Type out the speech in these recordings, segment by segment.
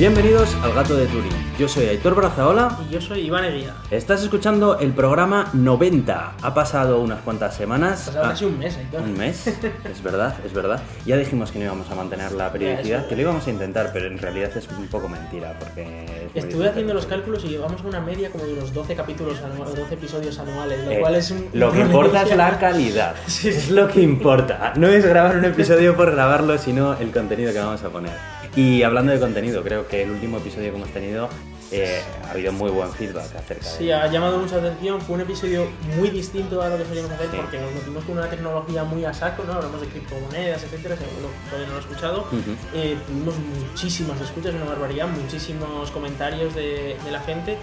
Bienvenidos al Gato de Turín. Yo soy Aitor Brazaola. Y yo soy Iván Eguía. Estás escuchando el programa 90. Ha pasado unas cuantas semanas. Ha pasado Ah, casi un mes, Aitor. Un mes, es verdad, es verdad. Ya dijimos que no íbamos a mantener la periodicidad, que lo íbamos a intentar, pero en realidad es un poco mentira, porque... es Estuve haciendo los cálculos y llevamos una media como de unos 12 capítulos anuales, 12 episodios anuales, lo Eh, cual es un... Lo que importa es la calidad. Sí, Es lo que importa. No es grabar un episodio por grabarlo, sino el contenido que vamos a poner. Y hablando de contenido, creo que el último episodio que hemos tenido eh, ha habido muy buen feedback acerca de Sí, ha llamado mucha atención. Fue un episodio muy distinto a lo que solíamos hacer Sí. porque nos metimos con una tecnología muy a saco, ¿no? Hablamos de criptomonedas, etcétera, si alguno todavía no lo ha escuchado. Ujú. Eh, tuvimos muchísimas escuchas, una barbaridad, muchísimos comentarios de, de la gente.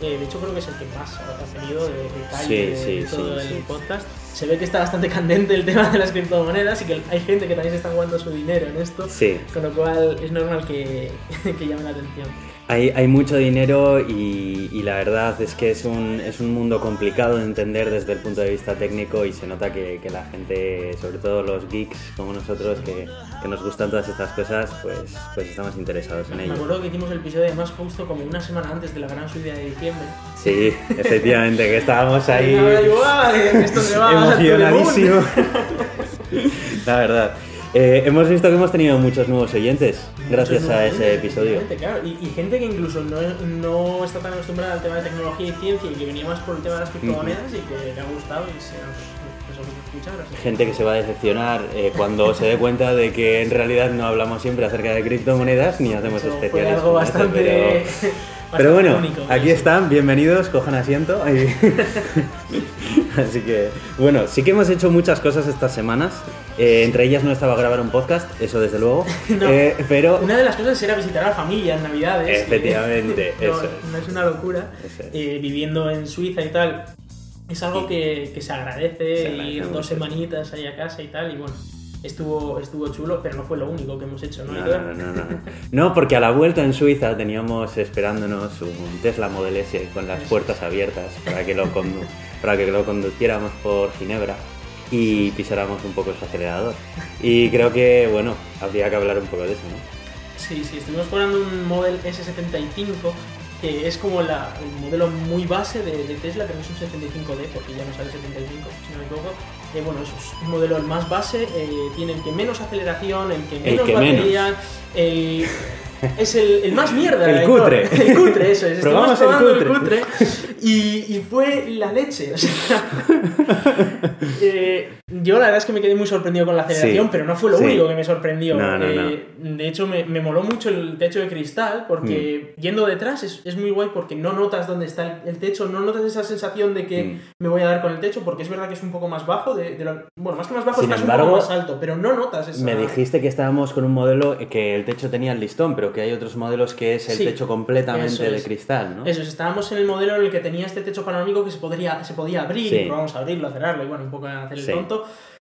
Eh, de hecho, creo que es el que más ha tenido de, de calle Sí, de, sí, todo sí, el podcast. Se ve que está bastante candente el tema de las criptomonedas y que hay gente que también se está jugando su dinero en esto. Con lo cual es normal que, que llame la atención. Hay, hay mucho dinero y, y la verdad es que es un, es un mundo complicado de entender desde el punto de vista técnico y se nota que, que la gente, sobre todo los geeks como nosotros, que, que nos gustan todas estas cosas, pues, pues estamos interesados en Me ello. acuerdo que hicimos el episodio además justo como una semana antes de la gran subida de diciembre. Sí, efectivamente, que estábamos ahí "Ay, esto se va a emocionadísimo. La verdad. Eh, hemos visto que hemos tenido muchos nuevos oyentes gracias Muchos a ese episodio. Claro. Y, y gente que incluso no, no está tan acostumbrada al tema de tecnología y ciencia y que venía más por el tema de las criptomonedas y que le ha gustado y se nos, nos ha escuchado. así que- Gente que se va a decepcionar eh, cuando se dé cuenta de que en realidad no hablamos siempre acerca de criptomonedas ni hacemos Eso fue especiales. algo bastante. pero- bueno, único, aquí sí. están, bienvenidos, cojan asiento. Así que, bueno, sí que hemos hecho muchas cosas estas semanas. Eh, entre ellas no estaba grabar un podcast, eso desde luego. No. eh, pero Una de las cosas era visitar a la familia en Navidades. Efectivamente, no, eso es. no es una locura. Es. Eh, viviendo en Suiza y tal. Es algo que, que se agradece, Se agradece ir mucho, dos semanitas ahí a casa y tal. Y bueno, estuvo, estuvo chulo, pero no fue lo único que hemos hecho, ¿no? No, no, no, no, no. No, porque a la vuelta en Suiza teníamos esperándonos un Tesla Model S con las puertas abiertas para que lo, para que lo conduciéramos por Ginebra y pisáramos un poco su acelerador. Y creo que, bueno, habría que hablar un poco de eso, ¿no? Sí, sí, estuvimos probando un Model S75 que es como la- el modelo muy base de, de Tesla, que no es un 75D, porque ya no sale 75, si no me equivoco. Eh, bueno, eso es un modelo el más base, eh, tiene el que menos aceleración, el que menos que batería, el- es el, el más mierda. El cutre. El cutre, eso es. Probamos el probando cutre. y, y fue la leche. o sea, eh, yo la verdad es que me quedé muy sorprendido con la aceleración, Sí, pero no fue lo sí. único que me sorprendió. No, no, Eh, De hecho, me, me moló mucho el techo de cristal, porque Mm. yendo detrás es, es muy guay porque no notas dónde está el, el techo, no notas esa sensación de que Mm. me voy a dar con el techo, porque es verdad que es un poco más bajo, de, de lo- bueno, más que más bajo, Sin es un poco más alto, pero no notas esa... Me dijiste que estábamos con un modelo que el techo tenía el listón, pero que hay otros modelos que es el Sí, techo completamente de es. cristal, ¿no? Eso, es, estábamos en el modelo en el que tenía este techo panorámico que se, podría, se podía abrir, Sí. y probamos a abrirlo, a cerrarlo y bueno, un poco a hacer el tonto.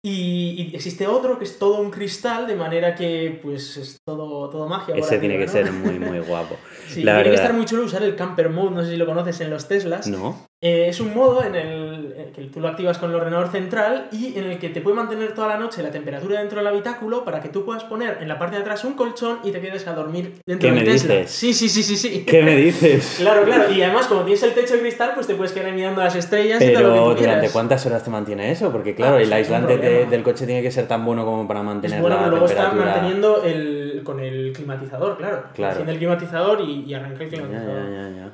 Y, y existe otro que es todo un cristal, de manera que pues es todo, todo magia. Ese arriba, tiene que ¿no? ser muy, muy guapo. Sí, La tiene que estar muy chulo usar el camper mode, no sé si lo conoces en los Teslas. ¿No? Eh, es un modo en el que tú lo activas con el ordenador central y en el que te puede mantener toda la noche la temperatura dentro del habitáculo para que tú puedas poner en la parte de atrás un colchón y te quedes a dormir dentro ¿Qué del me Tesla. dices? Sí, sí, sí, sí, sí. ¿Qué me dices? Claro, claro. Y además, como tienes el techo de cristal, pues te puedes quedar mirando las estrellas y todo lo que tú. ¿durante cuántas horas te mantiene eso? Porque claro, Ah, el aislante de- del coche tiene que ser tan bueno como para Es mantener bueno la que luego está temperatura. manteniendo el, con el climatizador, claro. Claro. Enciende el climatizador y, y arranca el climatizador. ya, ya, ya.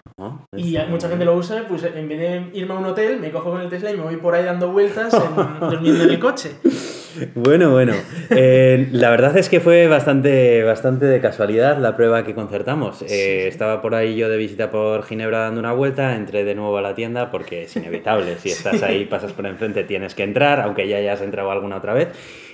Y mucha muy gente lo usa, pues en vez de irme a un hotel, me cojo con el Tesla y me voy por ahí dando vueltas en- durmiendo en el coche. Bueno, bueno. Eh, la verdad es que fue bastante, bastante de casualidad la prueba que concertamos. Eh, Sí, sí. Estaba por ahí yo de visita por Ginebra dando una vuelta, entré de nuevo a la tienda porque es inevitable. Si estás ahí, pasas por enfrente, tienes que entrar, aunque ya hayas entrado alguna otra vez.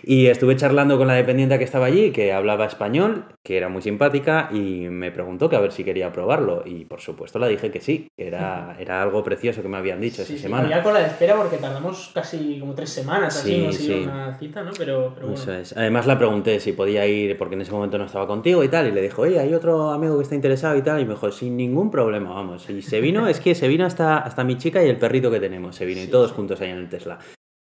Y estuve charlando con la dependiente que estaba allí, que hablaba español, que era muy simpática, y me preguntó que a ver si quería probarlo. Y por supuesto le dije que sí, que era, era algo precioso que me habían dicho Sí, esa sí, semana. había cola de espera porque tardamos casi como tres semanas así, Sí, no una cita, ¿no? Pero, pero bueno. Eso es. Además la pregunté si podía ir, porque en ese momento no estaba contigo y tal, y le dijo, oye, hay otro amigo que está interesado y tal, y me dijo, sin ningún problema, vamos. Y se vino, es que se vino hasta, hasta mi chica y el perrito que tenemos, se vino, y todos juntos ahí en el Tesla.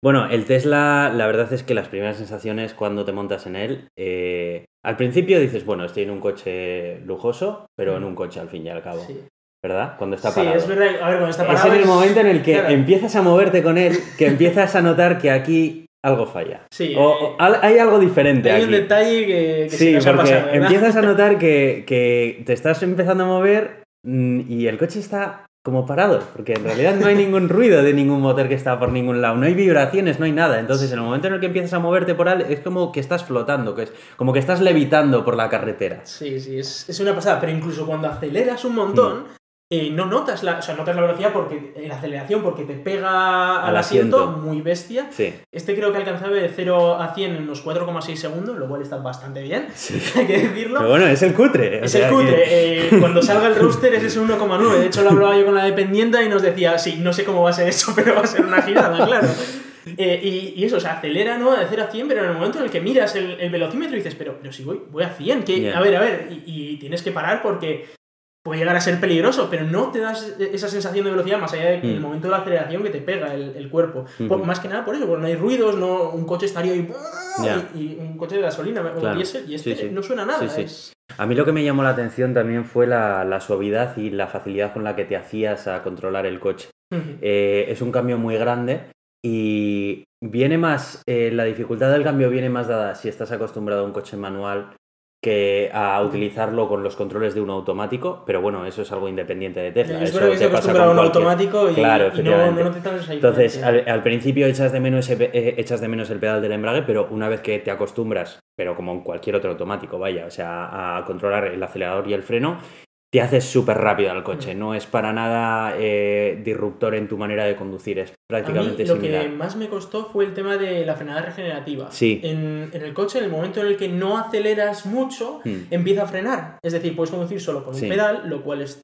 Bueno, el Tesla, la verdad es que las primeras sensaciones cuando te montas en él, eh, al principio dices, bueno, estoy en un coche lujoso, pero en un coche al fin y al cabo. Sí. ¿Verdad? Cuando está Sí, parado. es verdad. A ver, cuando está Es parado. en el momento en el que claro. empiezas a moverte con él, que empiezas a notar que aquí algo falla. Sí, O, o al- hay algo diferente Hay aquí. un detalle que, que se Sí, nos ha porque empiezas a notar que, que te estás empezando a mover mm, y el coche está como parado, porque en realidad no hay ningún ruido de ningún motor que está por ningún lado, no hay vibraciones, no hay nada. Entonces, en el momento en el que empiezas a moverte por ahí, es como que estás flotando, que es como que estás levitando por la carretera. Sí, sí, es, es una pasada. Pero incluso cuando aceleras un montón, Mm. Eh, no notas la, o sea, notas la velocidad porque eh, la aceleración porque te pega al, Al asiento, asiento. muy bestia. Sí. Este creo que alcanzaba de 0 a 100 en unos 4,6 segundos, lo cual está bastante bien, Sí. hay que decirlo. Pero bueno, es el cutre. o Es sea el cutre. que- eh, cuando salga el rooster ese es un 1,9. De hecho, lo hablaba yo con la dependiente y nos decía, sí, no sé cómo va a ser eso, pero va a ser una girada, claro. Eh, y, y eso, o sea, acelera, ¿no? De 0 a 100, pero en el momento en el que miras el, el velocímetro y dices, pero, pero si voy, voy a 100, que, a ver, a ver, y, y tienes que parar porque puede llegar a ser peligroso, pero no te das esa sensación de velocidad más allá del Mm. momento de la aceleración que te pega el, el cuerpo. Por- más que nada por eso, porque no hay ruidos, no, un coche estaría y, y un coche de gasolina o Claro. diésel, y este Sí, sí. no suena nada. Sí, sí. es- A mí lo que me llamó la atención también fue la, la suavidad y la facilidad con la que te hacías a controlar el coche. Eh, es un cambio muy grande y viene más, eh, la dificultad del cambio viene más dada si estás acostumbrado a un coche manual que a utilizarlo con los controles de un automático, pero bueno, eso es algo independiente de Tesla. Espero que se te a un cualquier- automático y, Claro, y no, notas esa Entonces, al, al principio echas de, menos eh, echas de menos el pedal del embrague, pero una vez que te acostumbras, pero como en cualquier otro automático, vaya, o sea, a controlar el acelerador y el freno, te haces súper rápido al coche. Mm. No es para nada eh, disruptor en tu manera de conducir, es A mí prácticamente lo similar. que más me costó fue el tema de la frenada regenerativa. Sí. En, en el coche, en el momento en el que no aceleras mucho, Hmm. empieza a frenar. Es decir, puedes conducir solo con Sí. un pedal, lo cual es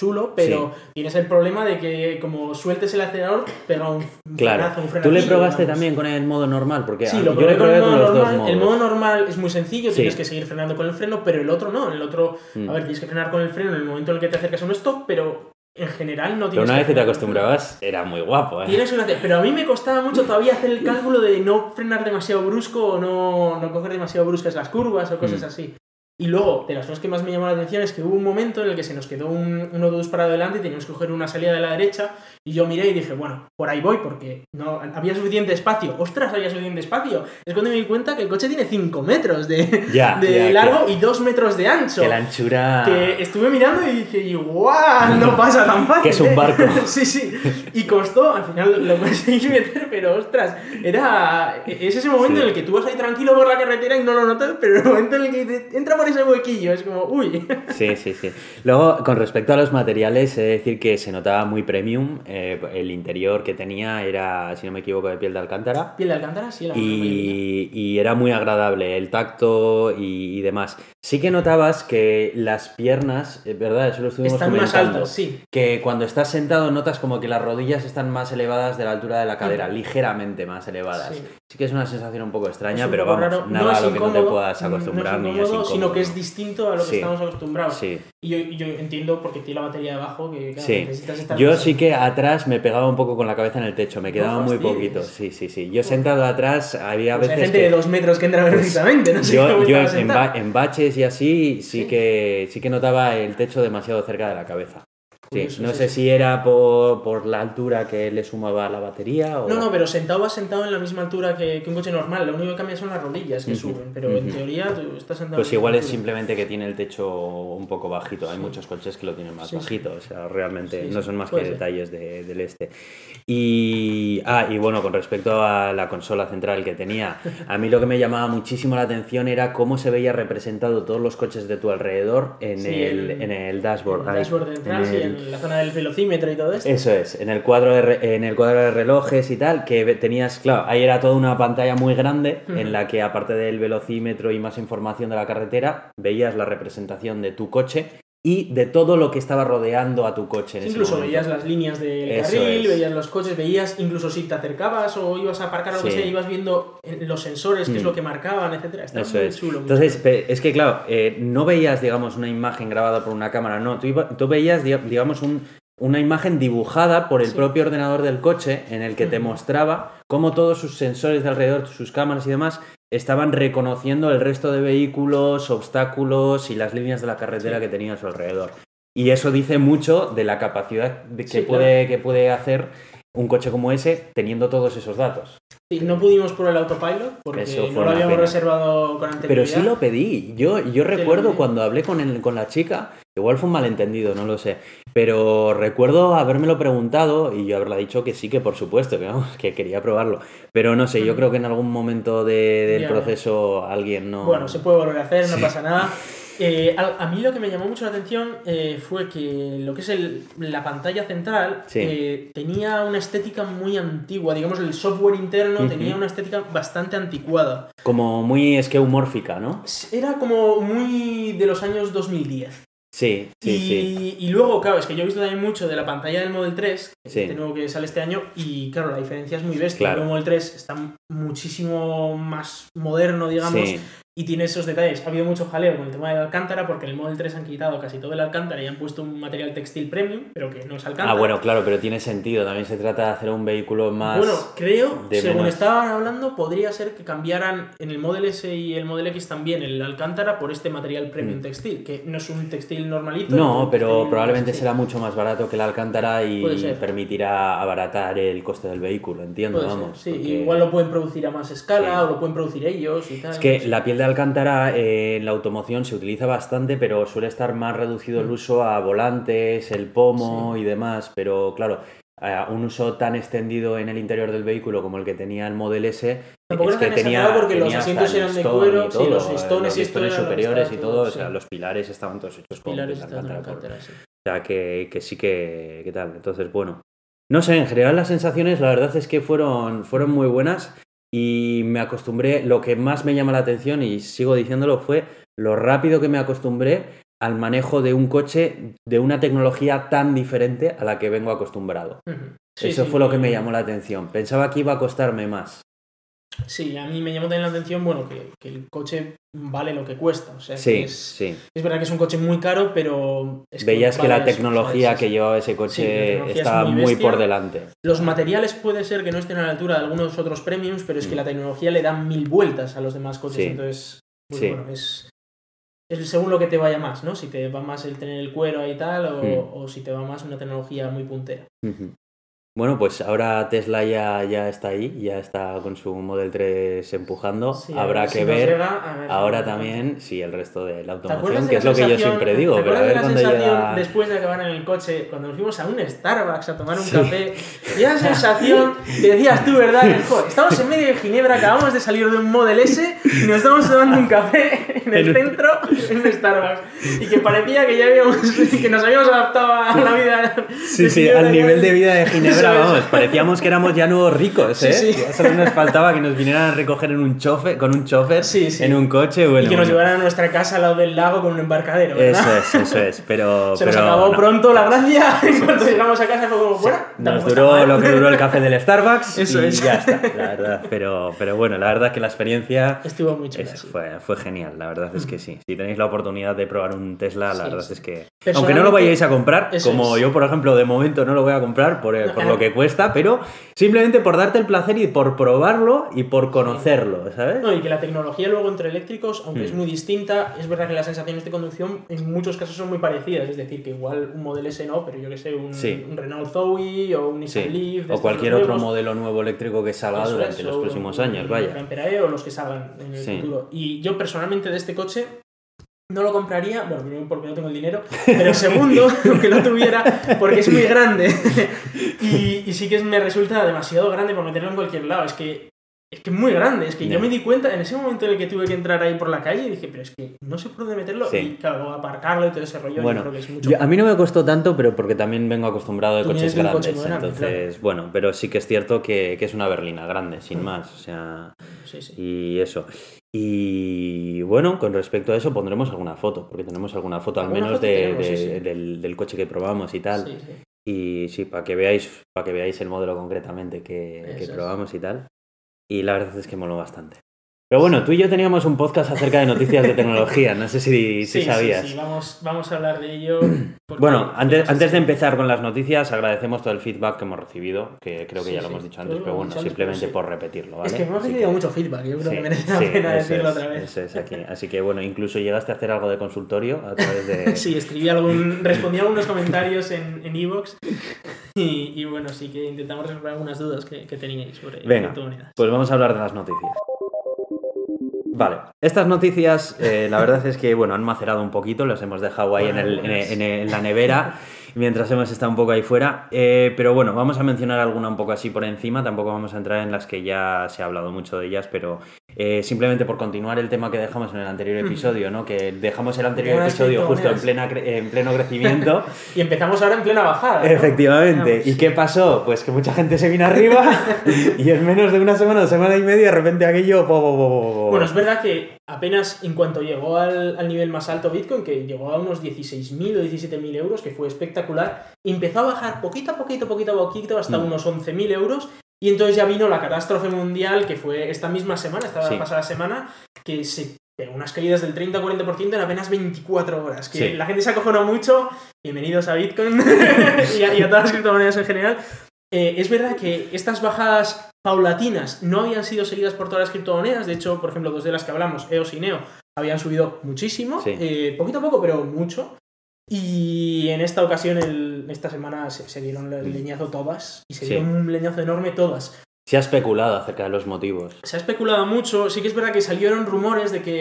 chulo, pero tienes el problema de que como sueltes el acelerador, pega un, Claro. frenazo, un ¿Tú le probaste digamos. también con el modo normal? Porque Sí, lo yo probé le con probé el con modo los dos modos. El modo normal es muy sencillo, Sí. tienes que seguir frenando con el freno, pero el otro no. El otro, Mm. a ver, tienes que frenar con el freno en el momento en el que te acercas a un stop, pero en general no Pero tienes una vez que te frenar. acostumbrabas, era muy guapo, ¿eh? Tienes una... Pero a mí me costaba mucho todavía hacer el cálculo de no frenar demasiado brusco o no, no coger demasiado bruscas las curvas o cosas Mm. así. Y luego, de las cosas que más me llamó la atención es que hubo un momento en el que se nos quedó un, un autobús parado delante y teníamos que coger una salida de la derecha y yo miré y dije, bueno, por ahí voy porque no había suficiente espacio. ¡Ostras, había suficiente espacio! Es cuando me di cuenta que el coche tiene 5 metros de, de largo y 2 metros de ancho. Que la anchura... Que estuve mirando y dije, ¡guau! No pasa tan fácil. Que es un ¿eh?". barco. sí, sí. Y costó, al final lo conseguí meter, pero ostras, era. Es ese momento Sí. en el que tú vas ahí tranquilo por la carretera y no lo notas, pero el momento en el que entra por ese huequillo, es como, uy. Sí, sí, sí. Luego, con respecto a los materiales, he de decir que se notaba muy premium. eh, el interior que tenía era, si no me equivoco, de piel de alcántara. Piel de alcántara, sí, la. Y, y era muy agradable el tacto y, y demás. Sí que notabas que las piernas, eh, ¿verdad? Eso lo estuvimos Están más altos, sí. Que cuando estás sentado notas como que las rodillas están más elevadas de la altura de la cadera, ligeramente más elevadas. Sí. Sí. que es una sensación un poco extraña, Es un pero poco vamos, raro. nada No a lo que no te puedas no es acostumbrar ni es incómodo, incómodo. sino que es distinto a lo que Sí. estamos acostumbrados. Sí. Y yo, yo entiendo porque tiene la batería debajo que claro, Sí, necesitas estar yo sí que atrás me pegaba un poco con la cabeza en el techo, me quedaba muy poquito, sí, sí, sí. Yo sentado atrás había Pues hay veces gente que... de dos metros que entra perfectamente, no sé Yo, yo en, ba- en baches y así sí, Sí. que sí que notaba el techo demasiado cerca de la cabeza. Sí, Curioso, no sí, sé sí. si era por, por la altura que le sumaba la batería o... No, no, pero sentado vas sentado en la misma altura que, que un coche normal. Lo único que cambia son las rodillas que Ujú, suben. Pero en ujú. teoría tú estás sentado. Pues en igual es simplemente que tiene el techo un poco bajito. Hay muchos coches que lo tienen más bajito. O sea, realmente no son más que ser. detalles de- del este. Y, ah, y bueno, con respecto a la consola central que tenía, a mí lo que me llamaba muchísimo la atención era cómo se veía representado todos los coches de tu alrededor en, el, el- en el dashboard. El dashboard de en la zona del velocímetro y todo esto. eso es, en el cuadro de, re- en el cuadro de relojes y tal, que tenías, claro, ahí era toda una pantalla muy grande en la que aparte del velocímetro y más información de la carretera, veías la representación de tu coche y de todo lo que estaba rodeando a tu coche en ese Incluso momento. veías las líneas del Eso carril, es. veías los coches, veías incluso si te acercabas o ibas a aparcar o lo que sea, ibas viendo en los sensores qué es Mm. lo que marcaban, etcétera. Está Eso muy es. chulo. Entonces, chulo. es que claro, eh, no veías, digamos, una imagen grabada por una cámara, no, tú, iba- tú veías, di- digamos, un, una imagen dibujada por el Sí. propio ordenador del coche en el que te mostraba cómo todos sus sensores de alrededor, sus cámaras y demás, estaban reconociendo el resto de vehículos, obstáculos y las líneas de la carretera Sí. que tenía a su alrededor. Y eso dice mucho de la capacidad de que, Sí, puede, que puede hacer un coche como ese teniendo todos esos datos. Sí, no pudimos por el autopilot porque Eso no lo habíamos pena. reservado con anterioridad. Pero sí lo pedí. Yo, yo recuerdo cuando hablé con, el- con la chica, igual fue un malentendido, no lo sé. Pero recuerdo habérmelo preguntado y yo haberla dicho que sí, que por supuesto, que, vamos, que quería probarlo. Pero no sé, yo creo que en algún momento de- del Ya. proceso alguien no. Bueno, se puede volver a hacer, no Sí. pasa nada. Eh, a, a mí lo que me llamó mucho la atención eh, fue que lo que es el- la pantalla central Sí. eh, tenía una estética muy antigua. Digamos, el software interno tenía una estética bastante anticuada. Como muy esqueumórfica, ¿no? Era como muy de los años 2010. Sí, sí, y, sí. y luego, claro, es que yo he visto también mucho de la pantalla del Model 3, que es Sí. este nuevo que sale este año, y claro, la diferencia es muy bestia. Claro. El Model 3 está muchísimo más moderno, digamos, Sí. Y tiene esos detalles. Ha habido mucho jaleo con el tema del Alcántara, porque en el Model 3 han quitado casi todo el Alcántara y han puesto un material textil premium, pero que no es Alcántara. Ah, bueno, claro, pero tiene sentido. También se trata de hacer un vehículo más. Bueno, creo, de según menos- estaban hablando, podría ser que cambiaran en el Model S y el Model X también el Alcántara por este material premium Mm. textil, que no es un textil normalito. No, pero textil probablemente será mucho más barato que el Alcántara y permitirá abaratar el coste del vehículo, entiendo, Puede ser, vamos. sí, porque- igual lo pueden producir a más escala Sí. o lo pueden producir ellos y tal. Es que la piel de Alcántara eh, en la automoción se utiliza bastante, pero suele estar más reducido el Mm. uso a volantes, el pomo y demás. Pero claro, a un uso tan extendido en el interior del vehículo como el que tenía el Model S, Tampoco es que tenía, porque los tenía asientos eran de cuero, sí, todo, los eh, listones los superiores y todo, o sea, los pilares estaban todos hechos con Alcántara. Alcántara, sí. O sea, que, que sí que, que tal. Entonces, bueno. No sé, en general las sensaciones, la verdad es que fueron, fueron muy buenas y me acostumbré, lo que más me llama la atención y sigo diciéndolo fue lo rápido que me acostumbré al manejo de un coche de una tecnología tan diferente a la que vengo acostumbrado. Sí, Eso sí, fue lo que me llamó la atención. Pensaba que iba a costarme más. Sí, a mí me llamó también la atención, bueno, que, que el coche vale lo que cuesta. O sea, que Sí, es, sí. es verdad que es un coche muy caro, pero... es Veías que la tecnología que llevaba ese Sí, coche es estaba muy por delante. Los materiales puede ser que no estén a la altura de algunos otros premiums, pero es que Mm. la tecnología le da mil vueltas a los demás coches. Sí. Entonces, pues Sí. bueno, es, es según lo que te vaya más, ¿no? Si te va más el tener el cuero y tal, o, Mm. o si te va más una tecnología muy puntera. Bueno, pues ahora Tesla ya, ya está ahí, ya está con su Model 3 empujando. Sí, Habrá que si ver llega, a ver si ahora también, sí, el resto de la ¿Te automoción, que la es lo que yo siempre digo, ¿te pero a ver de la sensación llega... después de acabar en el coche, cuando nos fuimos a un Starbucks a tomar un Sí. café? Y esa sensación que decías tú, ¿verdad? Que, estamos en medio de Ginebra, acabamos de salir de un Model S y nos estamos tomando un café en el centro, en un Starbucks. Y que parecía que ya habíamos, que nos habíamos adaptado a la vida. Sí, sí, al nivel de vida de Ginebra. Vamos, parecíamos que éramos ya nuevos ricos, ¿eh? sí. Ya solo nos faltaba que nos vinieran a recoger en un chofer, con un chofer, Sí, sí. en un coche, bueno... y que nos bueno. llevaran a nuestra casa al lado del lago con un embarcadero, ¿verdad? Eso es, eso es, pero... Se nos acabó no. pronto la gracia. En cuanto llegamos a casa fue como, bueno, Nos duró lo que duró el café del Starbucks Eso y es. ya está, la verdad. Pero, pero bueno, la verdad que la experiencia Estuvo muy chula, es- fue, fue genial, la verdad es que sí. Si tenéis la oportunidad de probar un Tesla, la verdad es que... Aunque no lo vayáis a comprar, como es. yo, por ejemplo, de momento no lo voy a comprar por, por No, lo que cuesta, pero simplemente por darte el placer y por probarlo y por conocerlo, ¿sabes? No, y que la tecnología luego entre eléctricos, aunque Mm. es muy distinta, es verdad que las sensaciones de conducción en muchos casos son muy parecidas. Es decir, que igual un Model S no, pero yo que sé, un, Sí. un Renault Zoe o un Nissan Sí. Leaf. O cualquier nuevos. otro modelo nuevo eléctrico que salga durante los próximos años, vaya. O los que salgan en el Sí. futuro. Y yo personalmente de este coche no lo compraría, bueno, primero porque no tengo el dinero, pero segundo, aunque lo tuviera, porque es muy grande. y, y sí que me resulta demasiado grande para meterlo en cualquier lado. Es que es que es muy grande. Es que yo me di cuenta en ese momento en el que tuve que entrar ahí por la calle, dije, pero es que no sé por dónde meterlo. Sí. Y claro, aparcarlo y todo ese rollo, Bueno, yo creo que es mucho. Yo- a mí no me costó tanto, pero porque también vengo acostumbrado de coches grandes. coche muy grande, entonces, bueno, pero sí que es cierto que, que es una berlina grande, sin más. O sea, Sí, sí. y eso. Y bueno, con respecto a eso pondremos alguna foto, porque tenemos alguna foto al menos foto de- tenemos, de- sí, sí. Del, del coche que probamos y tal. Y sí, para que veáis, para que veáis el modelo concretamente que, que probamos y tal. Y la verdad es que moló bastante. Pero bueno, tú y yo teníamos un podcast acerca de noticias de tecnología, no sé si, si Sí, sabías. sí, sí, vamos, vamos a hablar de ello. Bueno, antes, antes de empezar con las noticias, agradecemos todo el feedback que hemos recibido, que creo que Sí, ya lo sí, hemos dicho antes, pero bueno, simplemente por repetirlo, ¿vale? Es que hemos recibido mucho feedback, yo creo sí, que merece la pena decirlo es, otra vez. eso es aquí. Así que bueno, incluso llegaste a hacer algo de consultorio a través de... Sí, escribí algún, respondí a algunos comentarios en en Evox y, y bueno, sí que intentamos resolver algunas dudas que, que teníais sobre Venga, pues vamos a hablar de las noticias. Vale, estas noticias eh, la verdad es que bueno, han macerado un poquito, las hemos dejado ahí en, el- en en la nevera mientras hemos estado un poco ahí fuera, Eh, pero bueno, vamos a mencionar alguna un poco así por encima, tampoco vamos a entrar en las que ya se ha hablado mucho de ellas, pero eh, simplemente por continuar el tema que dejamos en el anterior episodio, ¿no? que dejamos el anterior episodio justo en, plena, cre- en pleno crecimiento. Y empezamos ahora en plena bajada. ¿no? Efectivamente. Vamos. ¿Y qué pasó? Pues que mucha gente se vino arriba y en menos de una semana o semana y media de repente aquello... po, po, po, po, po. Bueno, es verdad que apenas en cuanto llegó al, al nivel más alto Bitcoin, que llegó a unos 16.000 o 17.000 euros, que fue espectacular, empezó a bajar poquito a poquito, poquito a poquito, hasta Mm. unos 11.000 euros. Y entonces ya vino la catástrofe mundial, que fue esta misma semana, esta Sí. pasada semana, que se pegó unas caídas del 30-40% en apenas 24 horas. Que Sí. la gente se acojonó mucho. Bienvenidos a Bitcoin y, a, y a todas las criptomonedas en general. Eh, es verdad que estas bajadas paulatinas no habían sido seguidas por todas las criptomonedas. De hecho, por ejemplo, dos de las que hablamos, EOS y NEO, habían subido muchísimo. Sí. eh, poquito a poco, pero mucho. Y en esta ocasión, el- esta semana, se, se dieron el leñazo todas. Y se Sí. dieron un leñazo enorme todas. Se ha especulado acerca de los motivos. Se ha especulado mucho. Sí que es verdad que salieron rumores de que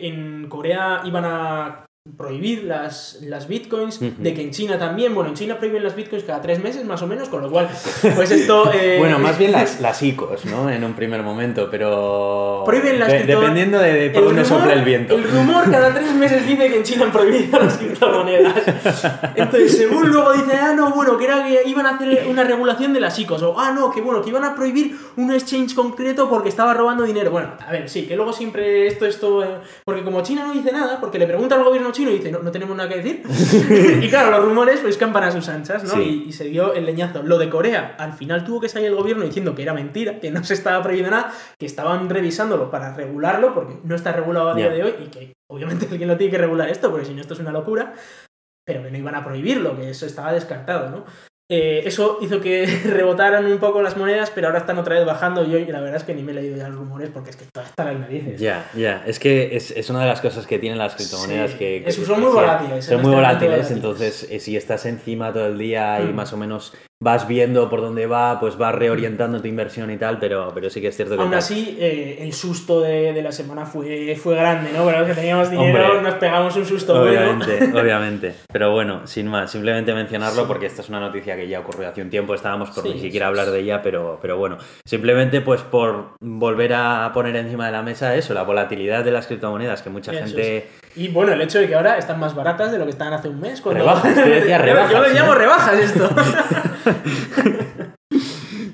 eh, en Corea iban a prohibir las, las bitcoins, de que en China también, bueno, en China prohíben las bitcoins cada tres meses más o menos, con lo cual, pues esto... eh, Bueno, más bien las, las ICOs, ¿no? En un primer momento, pero... Prohíben las de- Dependiendo de, de por dónde sopla el viento. El rumor cada tres meses dice que en China han prohibido las criptomonedas. Entonces, según luego dice, ah, no, bueno, que era que iban a hacer una regulación de las ICOs. O, ah, no, que bueno, que iban a prohibir un exchange concreto porque estaba robando dinero. Bueno, a ver, sí, que luego siempre esto, esto. eh, porque como China no dice nada, porque le pregunta al gobierno chino y dice, no, no tenemos nada que decir. y claro, los rumores pues campan a sus anchas, ¿no? Sí. Y, y se dio el leñazo. Lo de Corea, al final tuvo que salir el gobierno diciendo que era mentira, que no se estaba prohibiendo nada, que estaban revisándolo para regularlo, porque no está regulado a día de hoy y que obviamente alguien lo tiene que regular esto, porque si no esto es una locura, pero que no iban a prohibirlo, que eso estaba descartado, ¿no? Eh, eso hizo que rebotaran un poco las monedas, pero ahora están otra vez bajando y hoy la verdad es que ni me he leído ya los rumores porque es que todo está en las narices. Ya, ya. Es que es, es una de las cosas que tienen las criptomonedas Sí. que, son muy volátiles, Son en muy volátiles, volátiles. entonces eh, si estás encima todo el día y Mm. más o menos vas viendo por dónde va, pues vas reorientando tu inversión y tal, pero, pero sí que es cierto que... Aún tal. así, eh, el susto de, de la semana fue, fue grande, ¿no? Pero que teníamos dinero Hombre. nos pegamos un susto bueno. Obviamente, obviamente. Pero bueno, sin más, simplemente mencionarlo Sí. porque esta es una noticia que ya ocurrió hace un tiempo, estábamos por Sí, ni siquiera es. hablar de ella, pero, pero bueno, simplemente pues por volver a poner encima de la mesa eso, la volatilidad de las criptomonedas, que mucha Eso gente... Y bueno, el hecho de que ahora están más baratas de lo que estaban hace un mes. Cuando... Rebajas, te decía Yo- rebajas, Yo lo ¿no? llamo rebajas esto.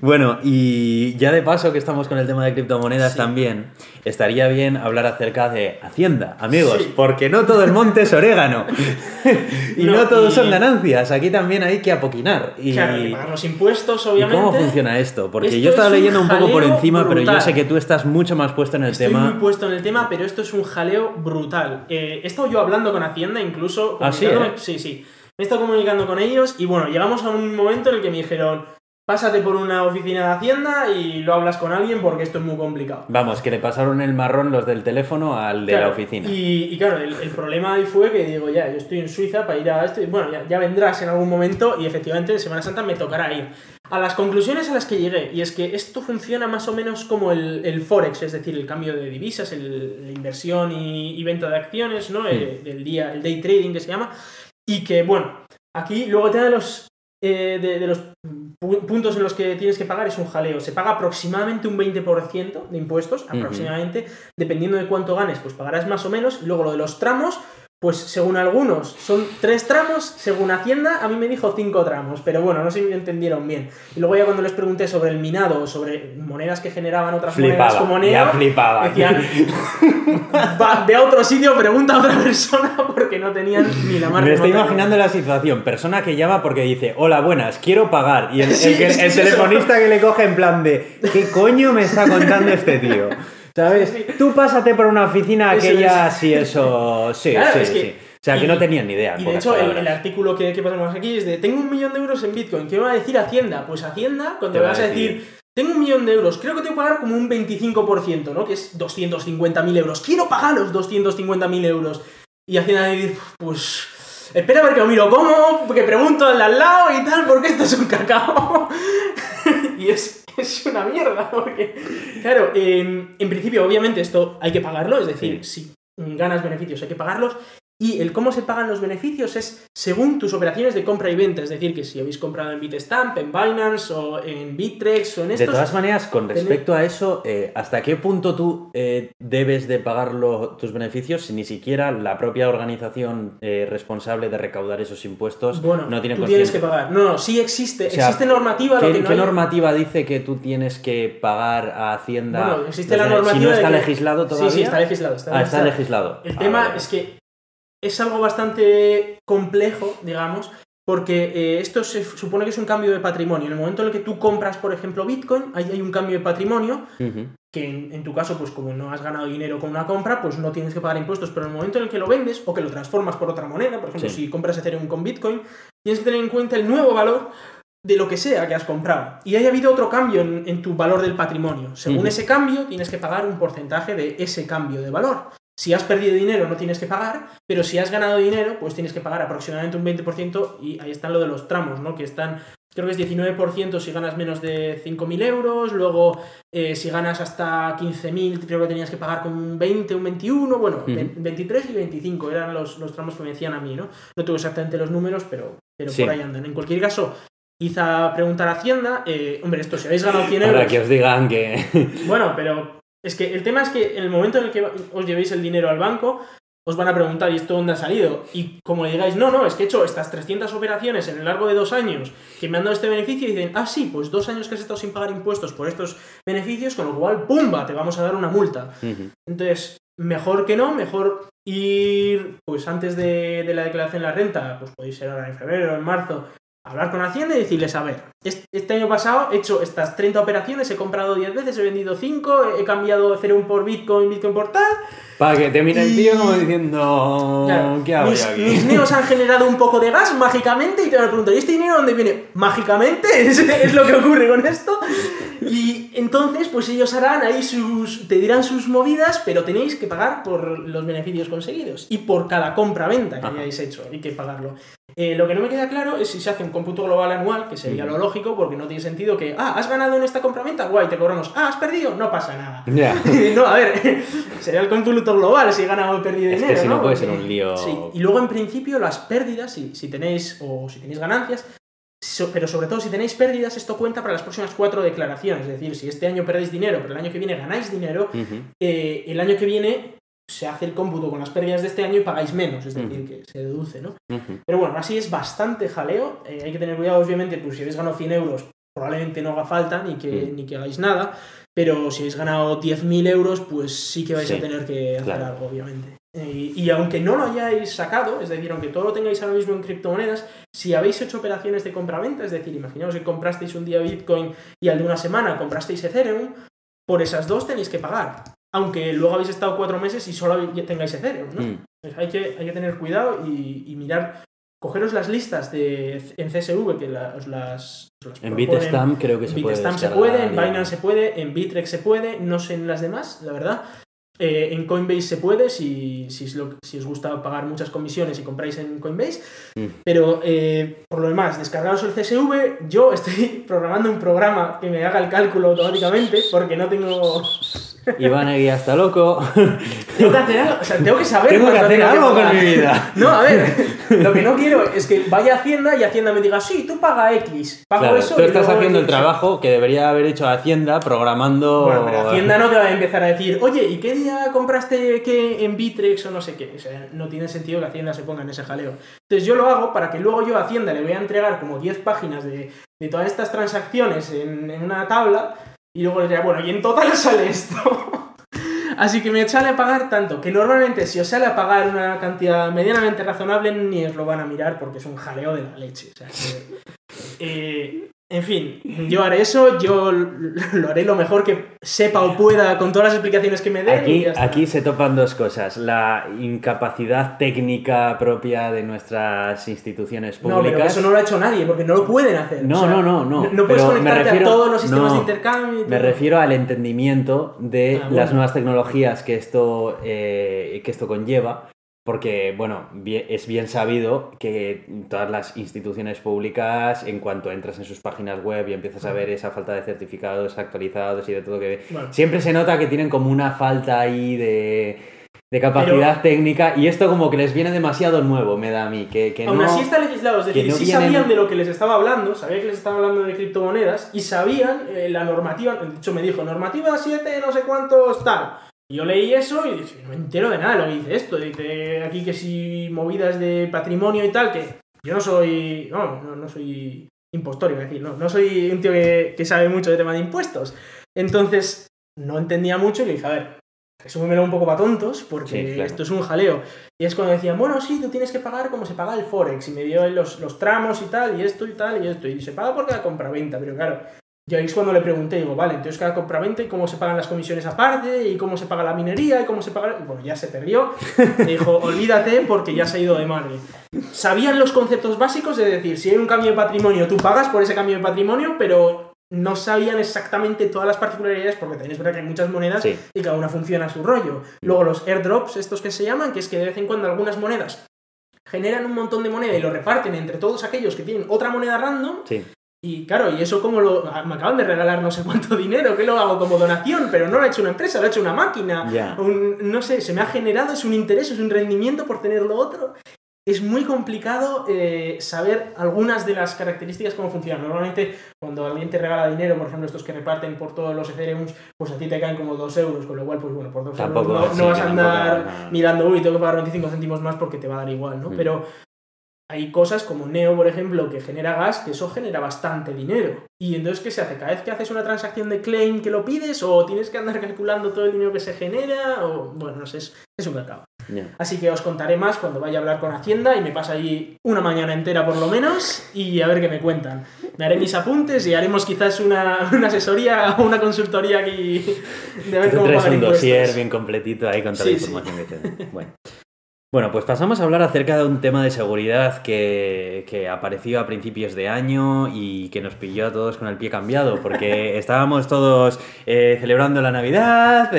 Bueno, y ya de paso que estamos con el tema de criptomonedas Sí. también, estaría bien hablar acerca de Hacienda, amigos, Sí. porque no todo el monte es orégano y no, No, todos y- son ganancias, aquí también hay que apoquinar. Y, Claro, hay que pagar los impuestos, ¿y obviamente. cómo funciona esto? Porque Esto yo estaba es leyendo un poco por encima, pero yo sé que tú estás mucho más puesto en el Estoy tema. muy puesto en el tema, pero esto es un jaleo brutal. Eh, he estado yo hablando con Hacienda, incluso. Ah, sí, ¿eh? Sí, sí. Me he estado comunicando con ellos y bueno, llegamos a un momento en el que me dijeron: pásate por una oficina de Hacienda y lo hablas con alguien porque esto es muy complicado. Vamos, que le pasaron el marrón los del teléfono al de la Claro, oficina. Y, y claro, el, el problema ahí fue que digo, ya, yo estoy en Suiza para ir a esto, y bueno, ya, ya vendrás en algún momento y efectivamente en Semana Santa me tocará ir. A las conclusiones a las que llegué, y es que esto funciona más o menos como el, el Forex, es decir, el cambio de divisas, el- la inversión y, y venta de acciones, ¿no? Eh, del día, el day trading que se llama, y que, bueno, aquí luego te da los, eh, de, de los pu- puntos en los que tienes que pagar es un jaleo. Se paga aproximadamente un 20% de impuestos, aproximadamente, dependiendo de cuánto ganes, pues pagarás más o menos. Y luego lo de los tramos, pues según algunos son tres tramos, según Hacienda a mí me dijo cinco tramos, pero bueno, no sé si me entendieron bien. Y luego ya cuando les pregunté sobre el minado o sobre monedas que generaban otras monedas Flipaba, como ya Neo, flipaba. decían, va, ve a otro sitio, pregunta a otra persona porque no tenían ni la más Me estoy imaginando la situación. Persona que llama porque dice, hola, buenas, quiero pagar. Y el, el Sí, el es eso. telefonista que le coge en plan de, ¿qué coño me está contando este tío? ¿Sabes? Sí, sí. Tú pásate por una oficina Eso aquella, es. sí, eso. Sí, Claro, sí, es que- sí. O sea, que y- no tenían ni idea. Y de hecho, el, artículo que, que pasamos aquí es de tengo un millón de euros en Bitcoin. ¿Qué va a decir Hacienda? Pues Hacienda, cuando le va vas a decir, tengo un millón de euros, creo que tengo que pagar como un 25%, ¿no? Que es 250.000 euros. Quiero pagar los 250.000 euros. Y Hacienda va a decir, pues. Espera a ver que lo miro cómo, que pregunto al al lado y tal, porque esto es un cacao. y es, es una mierda, porque. Claro, en, en principio, obviamente, esto hay que pagarlo, es decir, si ganas beneficios hay que pagarlos. Y el cómo se pagan los beneficios es según tus operaciones de compra y venta. Es decir, que si habéis comprado en Bitstamp, en Binance o en Bittrex o en De estos. todas maneras, con respecto a eso, eh, ¿hasta qué punto tú eh, debes de pagar lo- tus beneficios si ni siquiera la propia organización eh, responsable de recaudar esos impuestos bueno, no tiene tú tienes que pagar. No, no, sí existe. O sea, existe normativa. ¿Qué, lo que no qué hay- normativa dice que tú tienes que pagar a Hacienda? Bueno, existe la normativa. Si no de está que- legislado todavía. Sí, sí, está legislado. Está Ah, está legislado. legislado. El Ah, tema vale. es que es algo bastante complejo, digamos, porque eh, esto se supone que es un cambio de patrimonio. En el momento en el que tú compras, por ejemplo, Bitcoin, ahí hay un cambio de patrimonio que en, en tu caso, pues como no has ganado dinero con una compra, pues no tienes que pagar impuestos, pero en el momento en el que lo vendes o que lo transformas por otra moneda, por ejemplo, Sí. si compras Ethereum con Bitcoin, tienes que tener en cuenta el nuevo valor de lo que sea que has comprado. Y haya habido otro cambio en, en tu valor del patrimonio. Según ese cambio, tienes que pagar un porcentaje de ese cambio de valor. Si has perdido dinero no tienes que pagar, pero si has ganado dinero, pues tienes que pagar aproximadamente un 20% y ahí están lo de los tramos, ¿no? Que están, creo que es 19% si ganas menos de 5.000 euros, luego eh, si ganas hasta 15.000 creo que tenías que pagar con un 20, un 21, bueno, Ujú. ve- 23 y 25 eran los, los tramos que me decían a mí, ¿no? No tengo exactamente los números, pero, pero Sí. por ahí andan. En cualquier caso, a preguntar a Hacienda, eh, hombre, esto si habéis ganado 100 Para euros... que os digan que. Bueno, pero es que el tema es que en el momento en el que os llevéis el dinero al banco, os van a preguntar, ¿y esto dónde ha salido? Y como le digáis, no, no, es que he hecho estas 300 operaciones en el largo de dos años que me han dado este beneficio, y dicen, ah, sí, pues dos años que has estado sin pagar impuestos por estos beneficios, con lo cual, ¡pumba!, te vamos a dar una multa. Entonces, mejor que no, mejor ir, pues antes de, de la declaración de la renta, pues podéis ser ahora en febrero o en marzo, hablar con Hacienda y decirles, a ver, est- este año pasado he hecho estas 30 operaciones, he comprado 10 veces, he vendido 5, he cambiado Ethereum por Bitcoin, Bitcoin por tal, Para que te mire el tío como diciendo. Claro, ¿Qué hago mis, yo aquí? mis neos han generado un poco de gas mágicamente y te van a preguntar, ¿y este dinero dónde viene? Mágicamente, es, es lo que ocurre con esto. Y entonces, pues ellos harán ahí sus. te dirán sus movidas, pero tenéis que pagar por los beneficios conseguidos y por cada compra-venta que Ajá. hayáis hecho, hay que pagarlo. Eh, lo que no me queda claro es si se hace un cómputo global anual, que sería lo lógico, porque no tiene sentido que, ah, has ganado en esta compra-venta, guay, te cobramos, ah, has perdido, no pasa nada. No, a ver, sería el cómputo global si he ganado o perdido Es que si no puede ser un lío. Sí, y luego en principio las pérdidas, si, si tenéis o si tenéis ganancias, so- pero sobre todo si tenéis pérdidas, esto cuenta para las próximas cuatro declaraciones. Es decir, si este año perdéis dinero, pero el año que viene ganáis dinero, eh, el año que viene se hace el cómputo con las pérdidas de este año y pagáis menos, es decir, que se deduce, ¿no? Pero bueno, así es bastante jaleo. eh, hay que tener cuidado, obviamente, pues si habéis ganado 100 euros, probablemente no haga falta ni que, ni que hagáis nada. Pero si habéis ganado 10.000 euros, pues sí que vais Sí, a tener que hacer claro. algo, obviamente. Eh, y aunque no lo hayáis sacado, es decir, aunque todo lo tengáis ahora mismo en criptomonedas, si habéis hecho operaciones de compra-venta, es decir, imaginaos que comprasteis un día Bitcoin y al de una semana comprasteis Ethereum, por esas dos tenéis que pagar. Aunque luego habéis estado cuatro meses y solo tengáis Ethereum, ¿no? Mm. Pues hay, que, hay que tener cuidado y, y mirar, cogeros las listas de, en CSV que la- os las, os las En. Bitstamp creo que En se puede. Bitstamp se puede, en. Binance se puede, en Bitrex se puede, no sé en las demás, la verdad. Eh, en Coinbase se puede, si, si, es lo- si os gusta pagar muchas comisiones y compráis en Coinbase. Mm. Pero eh, por lo demás, descargaros el CSV. Yo estoy programando un programa que me haga el cálculo automáticamente porque no tengo. Iván Eguía está loco. Tengo que hacer algo, o sea, tengo que saber. Tengo que hacer algo con mi vida. No, a ver, lo que no quiero es que vaya a Hacienda y Hacienda me diga, sí, tú paga X. Pago Claro, eso. tú estás haciendo el X". trabajo que debería haber hecho Hacienda programando. Bueno, pero Hacienda no te va a empezar a decir, oye, ¿y qué día compraste qué en Bitrex o no sé qué? O sea, no tiene sentido que Hacienda se ponga en ese jaleo. Entonces yo lo hago para que luego yo a Hacienda le voy a entregar como 10 páginas de, de todas estas transacciones en, en una tabla y luego diré, bueno, y en total sale esto. Así que me sale a pagar tanto, que normalmente si os sale a pagar una cantidad medianamente razonable ni os lo van a mirar porque es un jaleo de la leche. O sea, que, eh, En fin, yo haré eso, yo lo haré lo mejor que sepa o pueda con todas las explicaciones que me den. Aquí, aquí se topan dos cosas. La incapacidad técnica propia de nuestras instituciones públicas. No, pero eso no lo ha hecho nadie, porque no lo pueden hacer. No, no, no, no. No, puedes conectarte a todos los sistemas de intercambio. me refiero al entendimiento de ah, las nuevas tecnologías que esto, eh, que esto conlleva porque, bueno, es bien sabido que todas las instituciones públicas, en cuanto entras en sus páginas web y empiezas a ver esa falta de certificados actualizados y de todo que... Siempre se nota que tienen como una falta ahí de, capacidad técnica y esto como que les viene demasiado nuevo, me da a mí. Que, que Aún así está legislado, es decir, sí sabían de lo que les estaba hablando, sabían que les estaba hablando de criptomonedas y sabían eh, la normativa, de hecho me dijo, normativa 7, no sé cuántos, tal yo leí eso y dije, no me entero de nada lo que dice esto. Dice aquí que si movidas de patrimonio y tal, que yo no soy. No, no, soy impostor, iba a decir, no, no soy un tío que, sabe mucho de tema de impuestos. Entonces, no entendía mucho y le dije, a ver, resúmemelo un poco para tontos, porque esto es un jaleo. Y es cuando decían, bueno, sí, tú tienes que pagar como se paga el Forex. Y me dio los, los tramos y tal, y esto y tal, y esto. Y se paga por cada compra-venta, pero claro, y ahí es cuando le pregunté, digo, vale, entonces cada compraventa y cómo se pagan las comisiones aparte, y cómo se paga la minería, y cómo se paga... Y bueno, ya se perdió. Me dijo, olvídate porque ya se ha ido de madre. Sabían los conceptos básicos de decir, si hay un cambio de patrimonio, tú pagas por ese cambio de patrimonio, pero no sabían exactamente todas las particularidades porque tenéis verdad que hay muchas monedas y cada una funciona a su rollo. Luego los airdrops, estos que se llaman, que es que de vez en cuando algunas monedas generan un montón de moneda y lo reparten entre todos aquellos que tienen otra moneda random. Sí. Y claro, y eso como lo. Me acaban de regalar no sé cuánto dinero, que lo hago como donación, pero no lo ha hecho una empresa, lo ha hecho una máquina. no sé, se me ha generado, es un interés, es un rendimiento por tener lo otro. Es muy complicado eh, saber algunas de las características cómo funcionan. Normalmente, cuando alguien te regala dinero, por ejemplo, estos que reparten por todos los Ethereum, pues a ti te caen como 2 euros, con lo cual, pues bueno, por 2 euros no, vas a andar mirando, uy, tengo que pagar 25 céntimos más porque te va a dar igual, ¿no? Mm. Pero hay cosas como Neo, por ejemplo, que genera gas, que eso genera bastante dinero. Y entonces, ¿qué se hace? ¿Cada vez que haces una transacción de claim que lo pides? ¿O tienes que andar calculando todo el dinero que se genera? O, bueno, no sé, es, un mercado. Así que os contaré más cuando vaya a hablar con Hacienda y me pasa ahí una mañana entera por lo menos y a ver qué me cuentan. Me haré mis apuntes y haremos quizás una, asesoría o una consultoría aquí de ver cómo pagar un dossier bien completito ahí con toda la información que te Bueno. Bueno, pues pasamos a hablar acerca de un tema de seguridad que, que, apareció a principios de año y que nos pilló a todos con el pie cambiado, porque estábamos todos eh, celebrando la Navidad,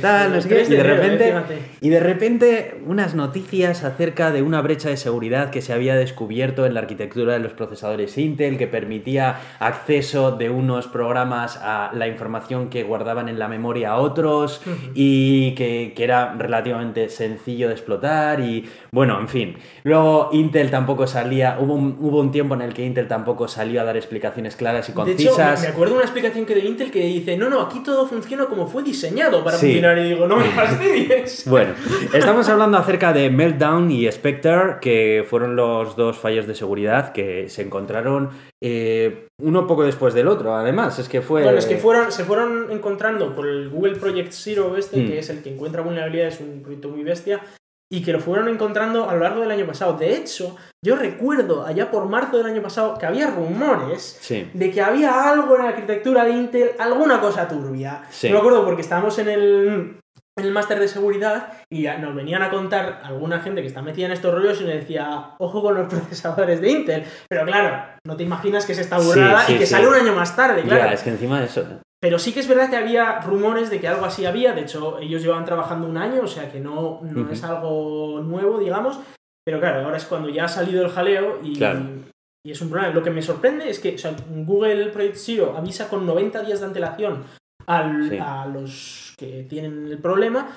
tal, no sé qué, y de repente, y de repente unas noticias acerca de una brecha de seguridad que se había descubierto en la arquitectura de los procesadores Intel, que permitía acceso de unos programas a la información que guardaban en la memoria a otros y que, que era relativamente sencillo de explotar y bueno, en fin. Luego Intel tampoco salía, hubo un, hubo un tiempo en el que Intel tampoco salió a dar explicaciones claras y concisas. De hecho, me acuerdo de una explicación que de Intel que dice, no, no, aquí todo funciona como fue diseñado para funcionar y digo, no me fastidies. bueno, estamos hablando acerca de Meltdown y Spectre, que fueron los dos fallos de seguridad que se encontraron eh, uno poco después del otro, además, es que fue... Bueno, es que fueron, se fueron encontrando por el Google Project Zero este, que mm. es el que encuentra vulnerabilidades, un proyecto muy bestia, y que lo fueron encontrando a lo largo del año pasado. De hecho, yo recuerdo allá por marzo del año pasado que había rumores de que había algo en la arquitectura de Intel, alguna cosa turbia. No me acuerdo porque estábamos en el, en el máster de seguridad y nos venían a contar alguna gente que está metida en estos rollos y me decía, ojo con los procesadores de Intel. Pero claro, no te imaginas que es esta burrada y que sale un año más tarde, claro. es que encima de eso... Pero sí que es verdad que había rumores de que algo así había, de hecho ellos llevaban trabajando un año, o sea que no, no es algo nuevo, digamos, pero claro, ahora es cuando ya ha salido el jaleo y, y es un problema. Lo que me sorprende es que o sea, Google Project Zero avisa con 90 días de antelación al, a los que tienen el problema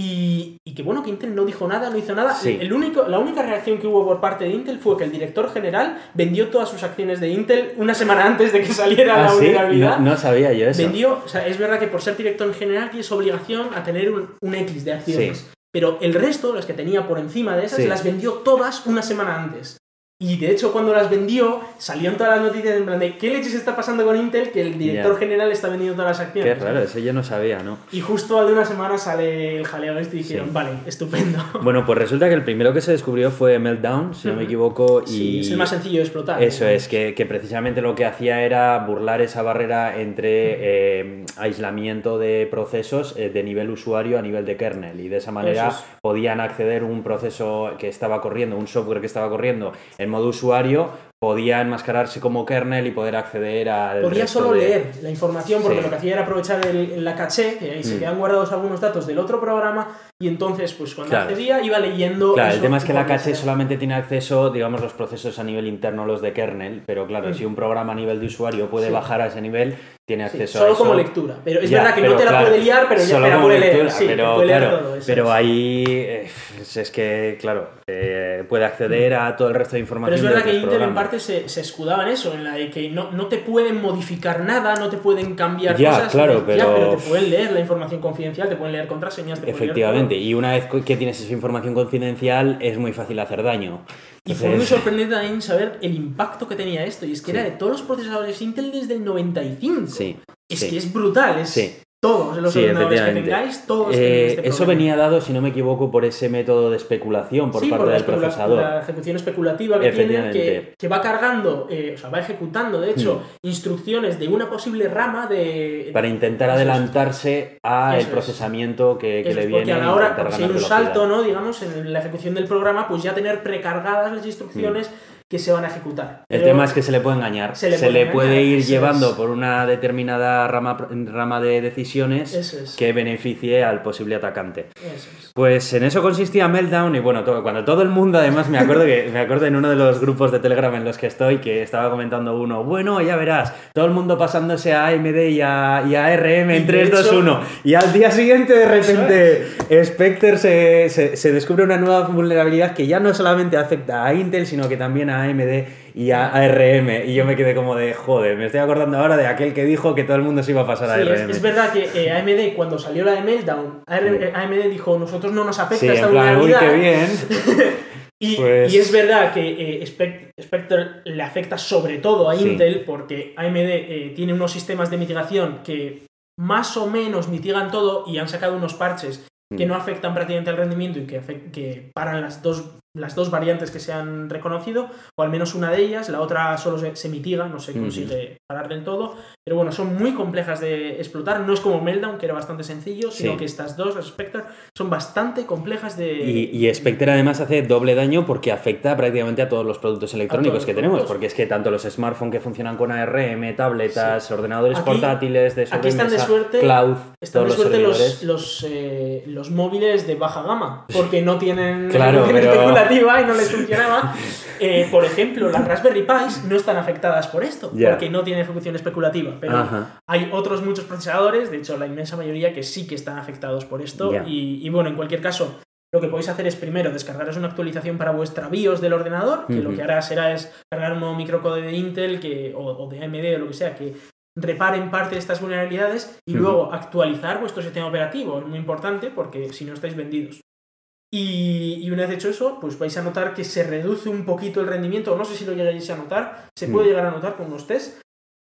y, que bueno, que Intel no dijo nada, no hizo nada. El único, la única reacción que hubo por parte de Intel fue que el director general vendió todas sus acciones de Intel una semana antes de que saliera ¿Ah, la vulnerabilidad. No, sabía yo eso. Vendió, o sea, es verdad que por ser director general tienes obligación a tener un, X de acciones. Pero el resto, las que tenía por encima de esas, las vendió todas una semana antes. Y de hecho, cuando las vendió, salían todas las noticias en plan de ¿qué leches está pasando con Intel? Que el director general está vendiendo todas las acciones. Qué raro, eso yo no sabía, ¿no? Y justo al de una semana sale el jaleo este y dijeron, Sí. vale, estupendo. Bueno, pues resulta que el primero que se descubrió fue Meltdown, si no me equivoco, y Sí, es el más sencillo de explotar. Eso es, que, que precisamente lo que hacía era burlar esa barrera entre eh, aislamiento de procesos eh, de nivel usuario a nivel de kernel y de esa manera es. podían acceder un proceso que estaba corriendo, un software que estaba corriendo en modo usuario, podía enmascararse como kernel y poder acceder al... Podía solo de- leer la información porque Sí. lo que hacía era aprovechar el- la caché, que ahí se Mm. quedan guardados algunos datos del otro programa y entonces pues cuando Claro. accedía iba leyendo... Claro, el tema es que la caché solamente tiene acceso, digamos, los procesos a nivel interno, los de kernel, pero claro, si un programa a nivel de usuario puede Sí. bajar a ese nivel, tiene Sí, acceso a solo eso. como lectura. Pero es Ya, verdad que pero no te la puede liar, pero ya solo te la como puede leer. lectura, Sí, pero, puede leer todo eso. pero ahí eh, es, es que, claro, eh, puede acceder a todo el resto de Pero información. es de verdad que Intel en parte se, se escudaba en eso, en la de que no, no te pueden modificar nada, no te pueden cambiar Ya, cosas. claro, ya, pero- pero te pueden leer la información confidencial, te pueden leer contraseñas, te pueden leer Efectivamente, y una vez que tienes esa información confidencial es muy fácil hacer daño. Y fue muy sorprendente también saber el impacto que tenía esto. Y es que Sí. era de todos los procesadores Intel desde el 95. Sí, Es sí. que es brutal, es Sí. Todos los Sí, ordenadores que tengáis, todos Eh, tienen este eso venía dado, si no me equivoco, por ese método de especulación por sí, parte por del procesador. la ejecución especulativa que tiene, que, que va cargando, eh, o sea, va ejecutando, de hecho, instrucciones de una posible rama de... Para intentar adelantarse al es. procesamiento que, le es, viene porque a la hora, si hay un velocidad. salto, ¿no? Digamos, en la ejecución del programa, pues ya tener precargadas las instrucciones que se van a ejecutar. El Pero- tema es que se le puede engañar. Se Se le le, puede puede, engañar, ir eso llevando es. por una determinada rama, rama de decisiones es. que beneficie al posible atacante. Eso es. Pues en eso consistía Meltdown y bueno, todo- cuando todo el mundo, además me acuerdo que me acuerdo en uno de los grupos de Telegram en los que estoy que estaba comentando uno, bueno, ya verás, todo el mundo pasándose a AMD y a, y a RM en de 3, 2, hecho- 1 y al día siguiente de repente Spectre se, se- se descubre una nueva vulnerabilidad que ya no solamente afecta a Intel, sino que también a AMD y a ARM y yo me quedé como de, joder, me estoy acordando ahora de aquel que dijo que todo el mundo se iba a pasar a Sí, es, ARM. es verdad que eh, AMD, cuando salió la de Meltdown, AMD dijo, nosotros no nos afecta Sí, esta en plan, uy, qué bien. Y, Pues- y es verdad que eh, Spec- Spectre le afecta sobre todo a Sí. Intel porque AMD eh, tiene unos sistemas de mitigación que más o menos mitigan todo y han sacado unos parches que Mm. no afectan prácticamente al rendimiento y que, que paran las dos, las dos variantes que se han reconocido, o al menos una de ellas, la otra solo se, se mitiga, no se consigue parar del todo, pero bueno, son muy complejas de explotar, no es como Meltdown, que era bastante sencillo, sino Sí. que estas dos, las Spectre, son bastante complejas de... Y, y Spectre además hace doble daño porque afecta prácticamente a todos los productos electrónicos los que tenemos, porque es que tanto los smartphones que funcionan con ARM, tabletas, ordenadores Aquí- portátiles, de aquí están de sobremesa, suerte- cloud, Están de suerte los los, servidores. los, eh, los móviles de baja gama, porque no tienen Claro, pero- y no les funcionaba. Eh, por ejemplo, las Raspberry Pis no están afectadas por esto, porque no tienen ejecución especulativa. Pero Ajá. hay otros muchos procesadores, de hecho la inmensa mayoría, que sí que están afectados por esto. Y, y bueno, en cualquier caso, lo que podéis hacer es primero descargaros una actualización para vuestra BIOS del ordenador, que lo que hará será es cargar un nuevo microcode de Intel que, o, o de AMD o lo que sea, que reparen parte de estas vulnerabilidades y luego actualizar vuestro sistema operativo. Es muy importante porque si no estáis vendidos. Y, y una vez hecho eso, pues vais a notar que se reduce un poquito el rendimiento. No sé si lo llegáis a notar. Se puede Mm. llegar a notar con unos tests.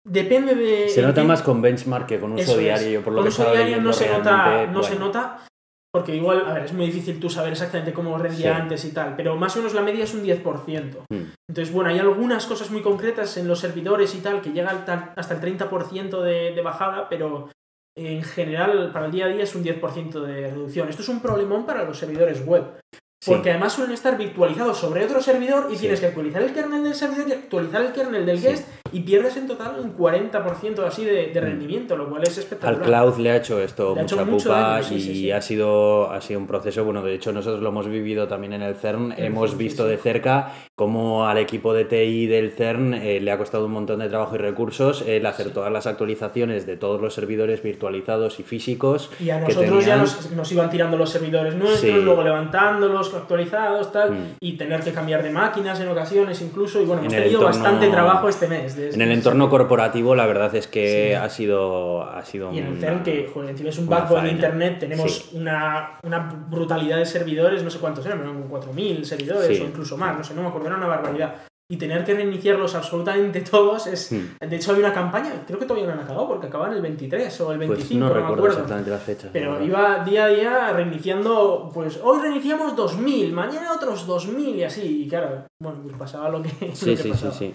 Depende de. Se nota más con benchmark que con uso eso diario, yo por lo Con que uso diario no se nota, no se nota, porque igual, a ver, es muy difícil tú saber exactamente cómo rendía Sí. antes y tal, pero más o menos la media es un 10%. Mm. Entonces, bueno, hay algunas cosas muy concretas en los servidores y tal que llega hasta el 30% de, de bajada, pero en general para el día a día es un 10% de reducción. Esto es un problemón para los servidores web. Sí. Porque además suelen estar virtualizados sobre otro servidor y Sí. tienes que actualizar el kernel del servidor y actualizar el kernel del Sí. guest y pierdes en total un 40% así de, de Mm. rendimiento, lo cual es espectacular. Al cloud le ha hecho esto Le ha hecho mucha mucho pupa daño, sí, y sí, sí. ha sido ha sido un proceso bueno de hecho nosotros lo hemos vivido también en el CERN el hemos CERN, visto de cerca cómo al equipo de TI del CERN eh, le ha costado un montón de trabajo y recursos el hacer todas las actualizaciones de todos los servidores virtualizados y físicos Y a que nosotros ya nos, nos iban tirando los servidores nuestros, luego levantándolos, actualizados, tal, Mm. y tener que cambiar de máquinas en ocasiones incluso. Y bueno, En hemos tenido bastante trabajo este mes. De- en el entorno corporativo la verdad es que Sí. ha sido ha sido Y en una- CERN, que joder, encima es un backbone de internet, tenemos Sí. una, una brutalidad de servidores, no sé cuántos eran, eran 4.000 servidores Sí. o incluso más, no sé, no me acuerdo, era una barbaridad. y tener que reiniciarlos absolutamente todos es... Hmm. De hecho, hay una campaña, creo que todavía no han acabado porque acaban el 23 o el 25, Pues no no, me recuerdo acuerdo. exactamente la Pero verdad. iba día a día reiniciando, pues hoy reiniciamos 2000, mañana otros 2000 y así. Y claro, bueno, pues pasaba lo que, lo Sí, que sí, sí, pasaba. sí.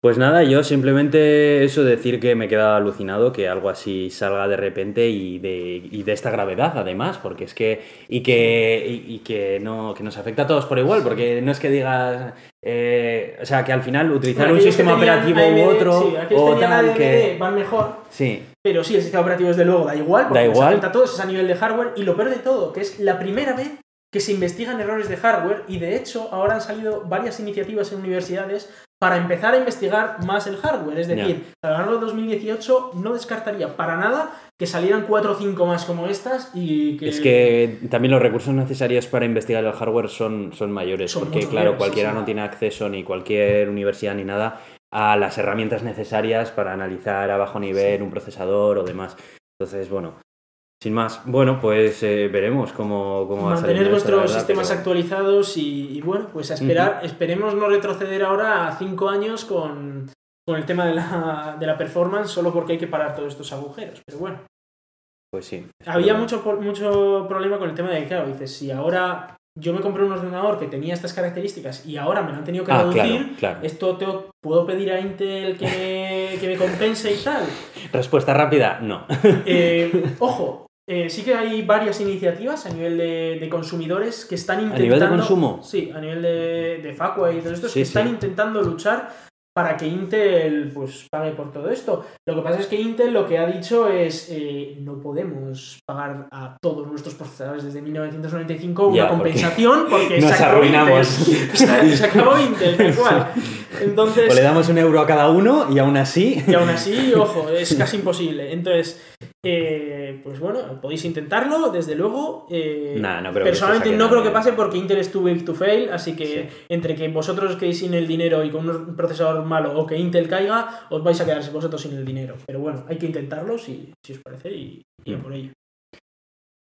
Pues nada, yo simplemente eso decir que me he quedado alucinado que algo así salga de repente y de, y de esta gravedad además, porque es que y que y, y que no que nos afecta a todos por igual, porque no es que digas eh, o sea, que al final utilizar Bueno, un sistema operativo AMD, u otro sí, o tal AMD que van mejor, sí, pero sí, el sistema operativo desde luego da igual, porque Da nos igual. afecta a todos, es a nivel de hardware. Y lo peor de todo, que es la primera vez que se investigan errores de hardware y de hecho ahora han salido varias iniciativas en universidades para empezar a investigar más el hardware. Es decir, a lo largo de 2018 no descartaría para nada que salieran 4 o 5 más como estas y que... Es que también los recursos necesarios para investigar el hardware son, son mayores, Son porque claro, mayores, cualquiera sí, sí. no tiene acceso, ni cualquier universidad ni nada, a las herramientas necesarias para analizar a bajo nivel un procesador o demás. Entonces, bueno, sin más, bueno, pues eh, veremos cómo, cómo va a salir mantener verdad, sistemas pero- actualizados y, y bueno, pues a esperar, esperemos no retroceder ahora a 5 años con, con el tema de la, de la performance solo porque hay que parar todos estos agujeros. Pero bueno, Pues sí. había mucho, mucho problema con el tema de claro, dices, si ahora yo me compré un ordenador que tenía estas características y ahora me lo han tenido que Ah, reducir, claro, claro. esto te, puedo pedir a Intel que me, que me compense y tal. Respuesta rápida, no. Eh, ojo, eh, sí que hay varias iniciativas a nivel de, de consumidores que están intentando. nivel de consumo? Sí, a nivel de, de Facua y todo esto, Sí, que están intentando luchar para que Intel pues pague por todo esto. Lo que pasa es que Intel lo que ha dicho es eh, no podemos pagar a todos nuestros procesadores desde 1995 una Ya, porque compensación porque, nos se arruinamos. Intel. Se, acabó Intel, tal cual. Entonces, O le damos un euro a cada uno y aún así... y aún así, ojo, es casi imposible. Entonces, eh, pues bueno, podéis intentarlo, desde luego. eh, Nah, no personalmente no creo que pase porque Intel es too big to fail, así que entre que vosotros quedéis sin el dinero y con un procesador malo o que Intel caiga, os vais a quedar vosotros sin el dinero. Pero bueno, hay que intentarlo si, si os parece y, y Mm. por ello.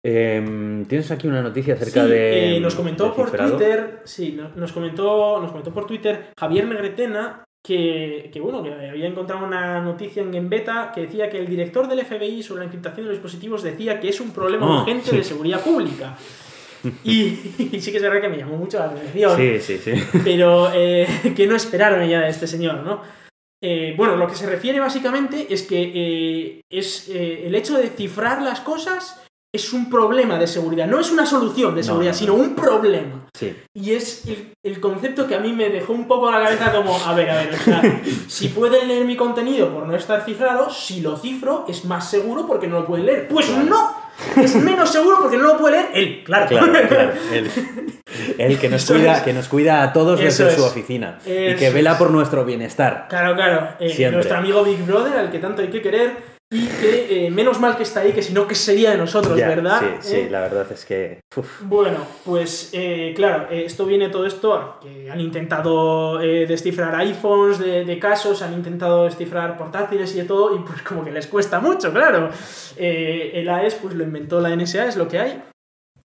Em, Tienes aquí una noticia acerca Sí, de... eh, nos comentó de por cifrado. Twitter, sí, no- nos comentó, nos comentó por Twitter Javier Negretena que, que, bueno, que había encontrado una noticia en Gembeta que decía que el director del FBI sobre la encriptación de los dispositivos decía que es un problema Oh, urgente sí. de seguridad pública. Y, y sí que es verdad que me llamó mucho la atención, Sí, sí, sí. pero eh, que no esperaron ya de este señor, ¿no? Eh, bueno, lo que se refiere básicamente es que eh, es el hecho de cifrar las cosas es un problema de seguridad, no es una solución de seguridad, no, no. sino un problema. Sí. Y es el, el concepto que a mí me dejó un poco a la cabeza como, a ver, a ver, o sea, si pueden leer mi contenido por no estar cifrado, si lo cifro es más seguro porque no lo pueden leer. Pues Claro. no, es menos seguro porque no lo puede leer él, claro. Claro, claro. El que, nos cuida, es. que nos cuida a todos Eso desde su oficina. y que vela por nuestro bienestar. Claro, claro. eh, nuestro amigo Big Brother, al que tanto hay que querer, y que eh, menos mal que está ahí, que si no, que sería de nosotros, Ya, ¿verdad? Sí, sí, Eh, la verdad es que. uf. Bueno, pues eh, claro, esto viene todo esto a que han intentado descifrar iPhones de, de casos, han intentado descifrar portátiles y de todo, y pues como que les cuesta mucho, claro. El AES pues lo inventó la NSA, es lo que hay.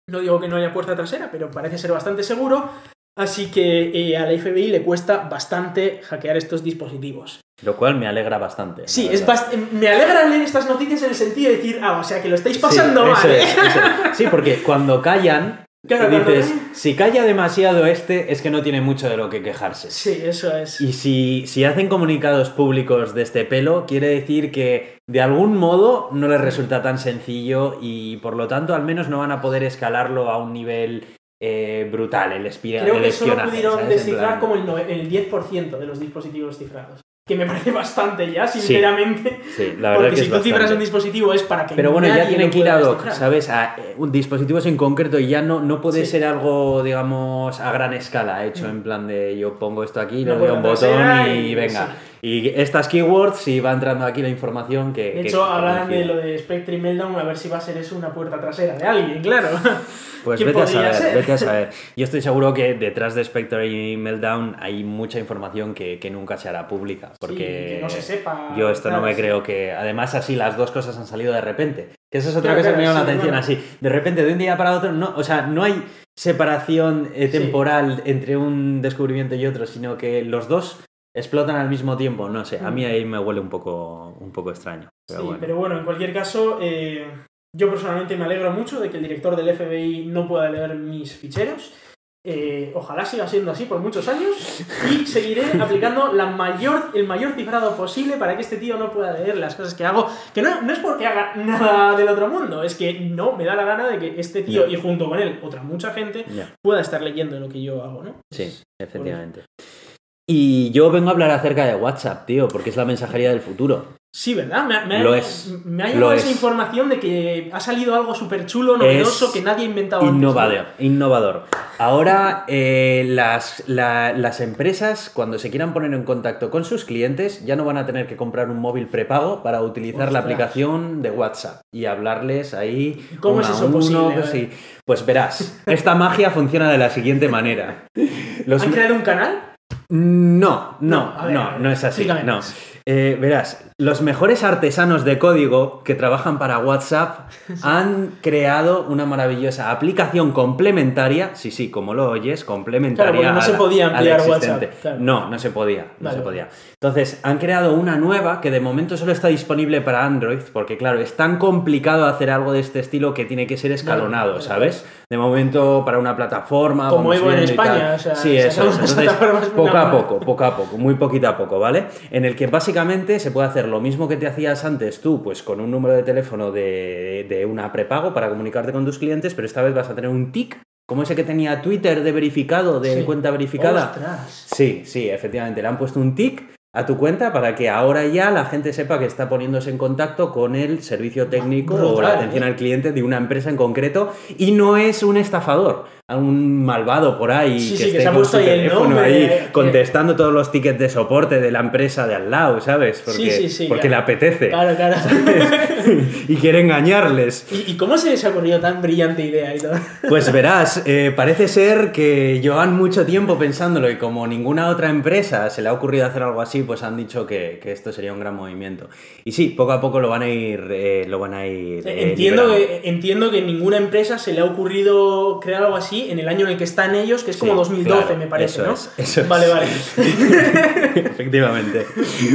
No digo que no haya puerta trasera, pero parece ser bastante seguro. Así que a la FBI le cuesta bastante hackear estos dispositivos. Lo cual me alegra bastante. Sí, es bast- me alegra leer estas noticias en el sentido de decir, ah, o sea, que lo estáis Sí, pasando eso mal, ¿eh? es, eso es. Sí, porque cuando callan, Claro, dices, si calla demasiado este, es que no tiene mucho de lo que quejarse. Sí, eso es. Y si, si hacen comunicados públicos de este pelo, quiere decir que de algún modo no les resulta tan sencillo y por lo tanto al menos no van a poder escalarlo a un nivel eh, brutal, el, espia- Creo que solo espionaje. pudieron descifrar como el, nove- el 10% de los dispositivos cifrados. Que me parece bastante ya, sinceramente. Sí, la verdad porque que si es tú cifras un dispositivo es para que Pero bueno, ya tienen que ir a pueda doc, descifrar. ¿sabes? A eh, un dispositivos en concreto y ya no, no puede Sí. ser algo, digamos, a gran escala, hecho en plan de yo pongo esto aquí, le Una doy un botón y- venga. Y estas keywords, si va entrando aquí la información que. De hecho, hablan de lo de Spectre y Meltdown, a ver si va a ser eso una puerta trasera de alguien, claro. Pues ¿Qué vete a saber, ser? vete a saber. Yo estoy seguro que detrás de Spectre y Meltdown hay mucha información que, que nunca se hará pública. Porque Sí, que no se sepa. yo esto no me sí. creo que. Además, así las dos cosas han salido de repente. Que esa es otra Claro, cosa que me llama la atención así. De repente, de un día para otro, no, o sea, no hay separación eh, Sí. temporal entre un descubrimiento y otro, sino que los dos explotan al mismo tiempo. No sé, a mí ahí me huele un poco, un poco extraño. Pero sí, bueno. pero bueno, en cualquier caso, eh, yo personalmente me alegro mucho de que el director del FBI no pueda leer mis ficheros. Eh, ojalá siga siendo así por muchos años y seguiré aplicando la mayor, el mayor cifrado posible para que este tío no pueda leer las cosas que hago. Que no, no es porque haga nada del otro mundo, es que no me da la gana de que este tío y junto con él otra mucha gente pueda estar leyendo lo que yo hago, ¿no? Sí, efectivamente. Y yo vengo a hablar acerca de WhatsApp, tío, porque es la mensajería del futuro. Sí, ¿verdad? Me, ha- me ha- Lo es. Me ha Lo llegado esa es. información de que ha salido algo súper chulo, novedoso, Es que nadie ha inventado antes, ¿no? Innovador, innovador. Ahora eh, las, la- las empresas, cuando se quieran poner en contacto con sus clientes, ya no van a tener que comprar un móvil prepago para utilizar la aplicación de WhatsApp y hablarles ahí. ¿Cómo uno es a eso uno, posible? pues sí. Pues verás, esta magia funciona de la siguiente manera. Los ¿Han creado un canal? No, no, No, no, es así. No. Eh, verás, los mejores artesanos de código que trabajan para WhatsApp han creado una maravillosa aplicación complementaria, sí, sí, como lo oyes, complementaria. Claro, porque no a se podía ampliar. WhatsApp, claro. No, no se podía, no Vale, se podía. Entonces, han creado una nueva que de momento solo está disponible para Android, porque claro, es tan complicado hacer algo de este estilo que tiene que ser escalonado, vale. ¿sabes? De momento para una plataforma. Como Evo en España, o sea, sí, eso Entonces, poco a poco, poco a poco, muy poquito a poco, ¿vale? En el que básicamente se puede hacer lo mismo que te hacías antes tú, pues con un número de teléfono de, de una prepago para comunicarte con tus clientes, pero esta vez vas a tener un TIC, como ese que tenía Twitter de verificado, de Sí. cuenta verificada. Ostras. Sí, sí, efectivamente, le han puesto un tic a tu cuenta para que ahora ya la gente sepa que está poniéndose en contacto con el servicio técnico o la Brutal, atención ¿eh? al cliente de una empresa en concreto y no es un estafador, un malvado por ahí Sí, que sí, que esté se ha con su teléfono ahí que- contestando todos los tickets de soporte de la empresa de al lado, ¿sabes? Porque, Sí, le apetece Claro, claro. y quiere engañarles. ¿Y, y cómo se les ha ocurrido tan brillante idea y todo? Pues verás, eh, parece ser que llevan mucho tiempo pensándolo y como ninguna otra empresa se le ha ocurrido hacer algo así, pues han dicho que, que esto sería un gran movimiento. Y sí, poco a poco lo van a ir, eh, lo van a ir. eh, entiendo, liberando. que, entiendo que ninguna empresa se le ha ocurrido crear algo así en el año en el que están ellos, que es como Sí, 2012, claro, me parece, eso ¿no? es, eso es. vale, vale. Efectivamente.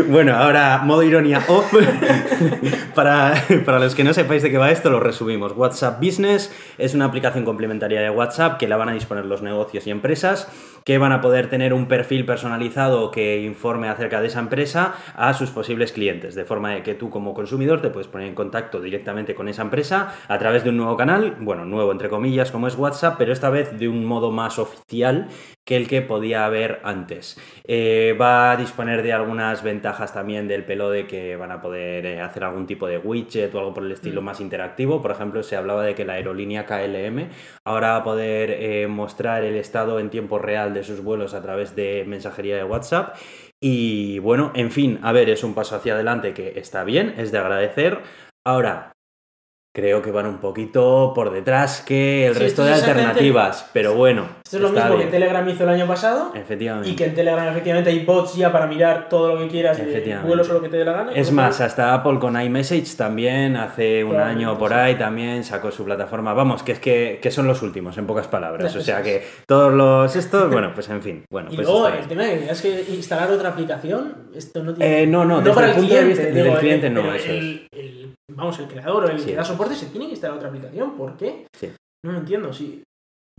Bueno, ahora modo ironía off. para, para los que no sepáis de qué va esto, lo resumimos. WhatsApp Business es una aplicación complementaria de WhatsApp que la van a disponer los negocios y empresas que van a poder tener un perfil personalizado que informe acerca de esa empresa a sus posibles clientes, de forma que tú como consumidor te puedes poner en contacto directamente con esa empresa a través de un nuevo canal, bueno, nuevo entre comillas como es WhatsApp, pero esta vez de un modo más oficial que el que podía haber antes. Eh, va a disponer de algunas ventajas también del pelo de que van a poder eh, hacer algún tipo de widget o algo por el estilo más interactivo. Por ejemplo, se hablaba de que la aerolínea KLM ahora va a poder eh, mostrar el estado en tiempo real de sus vuelos a través de mensajería de WhatsApp. Y bueno, en fin, a ver, es un paso hacia adelante que está bien, es de agradecer. Ahora, creo que van un poquito por detrás que el Sí, resto esto de es alternativas, pero bueno. Esto es lo mismo bien. que Telegram hizo el año pasado. Efectivamente. Y que en Telegram efectivamente hay bots ya para mirar todo lo que quieras de vuelos o lo que te dé la gana. Es más, hasta Apple con iMessage también hace un año por ahí también sacó su plataforma. Vamos, que es que, que son los últimos, en pocas palabras. O sea eso que todos los estos, bueno, pues en fin. Bueno, Y pues luego el tema de que instalar otra aplicación, esto no tiene. Eh, no, no, desde para el punto de vista- desde el digo, cliente no, eso el, el- vamos, el creador o el Sí. que da soporte se tiene que instalar otra aplicación. ¿Por qué? Sí. No lo entiendo. Si,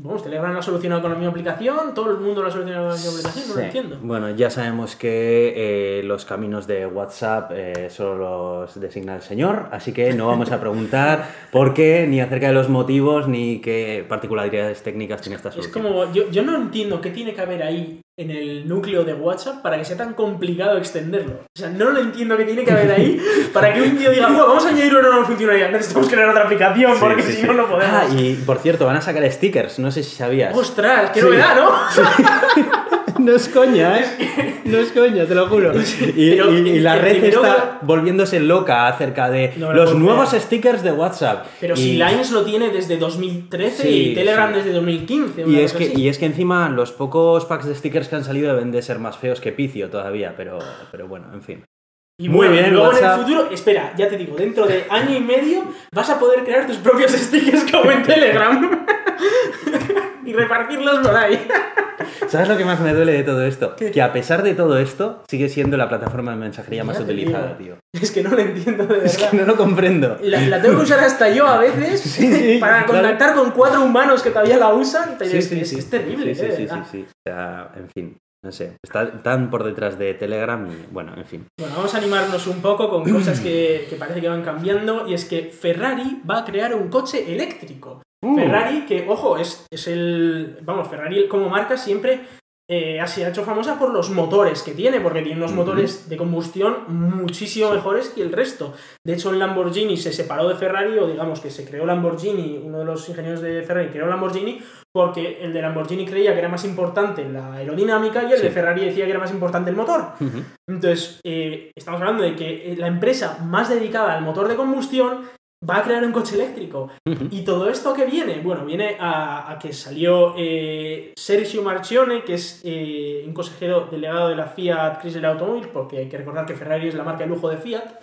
vamos, Telegram lo ha solucionado con la misma aplicación, todo el mundo lo ha solucionado con la misma aplicación, no lo entiendo. Bueno, ya sabemos que eh, los caminos de WhatsApp eh, solo los designa el señor, así que no vamos a preguntar por qué, ni acerca de los motivos, ni qué particularidades técnicas tiene esta Es solución. como, yo, yo no entiendo qué tiene que haber ahí en el núcleo de WhatsApp para que sea tan complicado extenderlo. O sea, no lo entiendo qué tiene que haber ahí para que un tío diga, bueno, vamos a añadir una nueva funcionalidad, necesitamos crear otra aplicación porque sí, si sí. no, no podemos. Ah, y por cierto, van a sacar stickers, no sé si sabías. ¡Ostras! ¡Qué novedad, ¿no? no es coña, ¿eh? No es coña, te lo juro. Y, Pero y- y la red primero está volviéndose loca acerca de No me lo los nuevos creer. stickers de WhatsApp. Pero Y- si Lines lo tiene desde 2013 Sí, y Telegram sí. desde 2015. Y es, que, así. y es que encima los pocos packs de stickers que han salido deben de ser más feos que Picio todavía, pero, pero bueno, en fin. Y Muy bueno, bien, luego en el futuro, espera, ya te digo, dentro de año y medio vas a poder crear tus propios stickers como en Telegram y repartirlos por ahí. ¿Sabes lo que más me duele de todo esto? ¿Qué? Que a pesar de todo esto, sigue siendo la plataforma de mensajería más utilizada, tío. Es que no lo entiendo de Es verdad. que no lo comprendo. La, la tengo que usar hasta yo a veces sí, para claro. contactar con cuatro humanos que todavía la usan. Pero Sí, es, sí, que es, sí. es terrible, Sí, sí, sí, sí, sí. O sea, en fin, no sé. Está tan por detrás de Telegram y bueno, en fin. Bueno, vamos a animarnos un poco con cosas que, que parece que van cambiando. Y es que Ferrari va a crear un coche eléctrico. Uh. Ferrari, que ojo, es, es el. Vamos, Ferrari como marca siempre eh, ha sido hecho famosa por los motores que tiene, porque tiene unos motores de combustión muchísimo mejores que el resto. De hecho, en Lamborghini se separó de Ferrari, o digamos que se creó Lamborghini, uno de los ingenieros de Ferrari creó Lamborghini, porque el de Lamborghini creía que era más importante la aerodinámica y el Sí. de Ferrari decía que era más importante el motor. Entonces, eh, estamos hablando de que eh, la empresa más dedicada al motor de combustión va a crear un coche eléctrico. ¿Y todo esto qué viene? Bueno, viene a, a que salió eh, Sergio Marchione, que es eh, un consejero delegado de la Fiat Chrysler Automobile, porque hay que recordar que Ferrari es la marca de lujo de Fiat,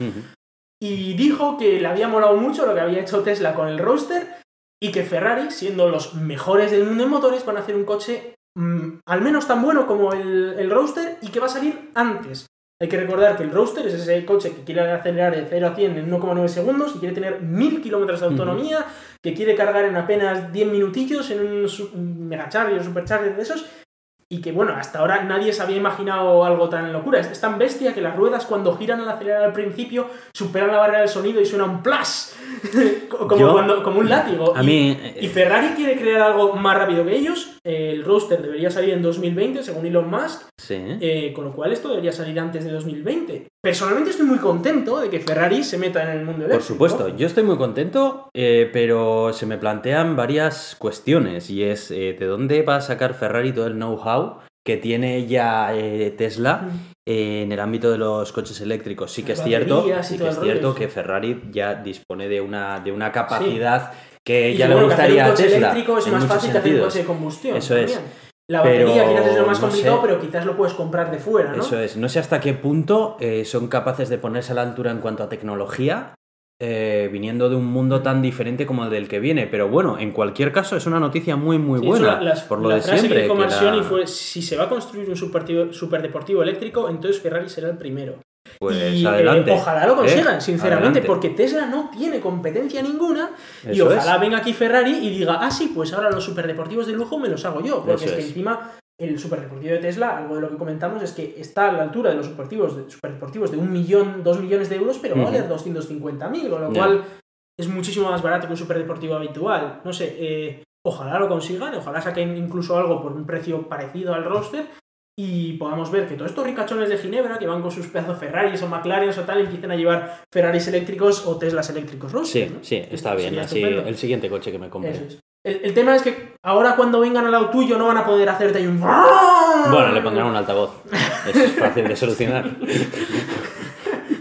y dijo que le había molado mucho lo que había hecho Tesla con el Roadster y que Ferrari, siendo los mejores del mundo en motores, van a hacer un coche mm, al menos tan bueno como el, el Roadster y que va a salir antes. Hay que recordar que el Roadster es ese coche que quiere acelerar de 0 a 100 en 1,9 segundos y quiere tener 1000 kilómetros de autonomía, que quiere cargar en apenas 10 minutillos en un megacharger o supercharger de esos. Y que bueno, hasta ahora nadie se había imaginado algo tan locura. Es, es tan bestia que las ruedas cuando giran al acelerar al principio superan la barrera del sonido y suena un plas. como, Yo- cuando- como un látigo. A Y- mí. y eh, Ferrari quiere crear algo más rápido que ellos. El Roadster debería salir en 2020, según Elon Musk. sí. eh, con lo cual esto debería salir antes de 2020. Personalmente estoy muy contento de que Ferrari se meta en el mundo eléctrico. Por supuesto, yo estoy muy contento, eh, pero se me plantean varias cuestiones y es eh, de dónde va a sacar Ferrari todo el know-how que tiene ya eh, Tesla en el ámbito de los coches eléctricos. Sí que es cierto, sí que es cierto que Ferrari ya dispone de una, de una capacidad que Y ya le bueno, que hacer gustaría un a coche Tesla. eléctrico es en más fácil que hacer un coche de combustión. Eso es. La batería Pero quizás es lo más no complicado, sé. pero quizás lo puedes comprar de fuera, ¿no? Eso es. No sé hasta qué punto eh, son capaces de ponerse a la altura en cuanto a tecnología, eh, viniendo de un mundo tan diferente como el del que viene. Pero bueno, en cualquier caso es una noticia muy, muy Sí, buena. las- por lo la de frase siempre. que dijo que la- Marcioni fue, si se va a construir un superdeportivo eléctrico, entonces Ferrari será el primero. Pues y, eh, adelante. ojalá lo consigan, ¿eh? sinceramente, Adelante. porque Tesla no tiene competencia ninguna y ojalá es. venga aquí Ferrari y diga, ah, sí, pues ahora los superdeportivos de lujo me los hago yo, porque Eso es que es. encima el superdeportivo de Tesla, algo de lo que comentamos, es que está a la altura de los superdeportivos de, superdeportivos de un millón, dos millones de euros, pero va a Ujú. valer 250.000, con lo cual es muchísimo más barato que un superdeportivo habitual. No sé, eh, ojalá lo consigan, ojalá saquen incluso algo por un precio parecido al roster y podamos ver que todos estos ricachones de Ginebra que van con sus pedazos Ferraris o McLaren o tal empiecen a llevar Ferraris eléctricos o Teslas eléctricos roster, Sí, ¿no? sí, está bien. Así, el siguiente coche que me compre. Eso es. El, el tema es que ahora cuando vengan al lado tuyo no van a poder hacerte ahí un... Bueno, le pondrán un altavoz. Es fácil de solucionar.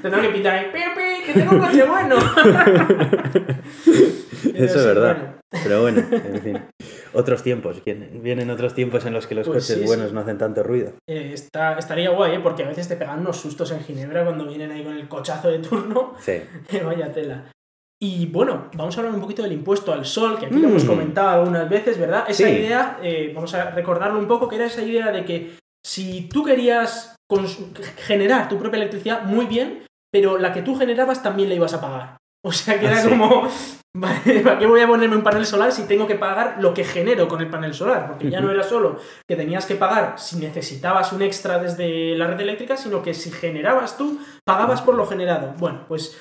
Tendrán que pintar ahí, ¡Pipi, que tengo un coche bueno! Eso es verdad. bueno. Pero bueno, en fin. Otros tiempos. Vienen, otros tiempos en los que los Pues coches sí, buenos sí. no hacen tanto ruido. Eh, está, estaría guay, ¿eh? porque a veces te pegan unos sustos en Ginebra cuando vienen ahí con el cochazo de turno. Sí. Vaya tela. Y bueno, vamos a hablar un poquito del impuesto al sol, que aquí lo hemos Mm. comentado algunas veces, ¿verdad? Esa Sí. idea, eh, vamos a recordarlo un poco, que era esa idea de que si tú querías generar tu propia electricidad, muy bien, pero la que tú generabas también la ibas a pagar. O sea que Ah, era sí. como, ¿para qué voy a ponerme un panel solar si tengo que pagar lo que genero con el panel solar? Porque ya no era solo que tenías que pagar si necesitabas un extra desde la red eléctrica, sino que si generabas tú, pagabas por lo generado. Bueno, pues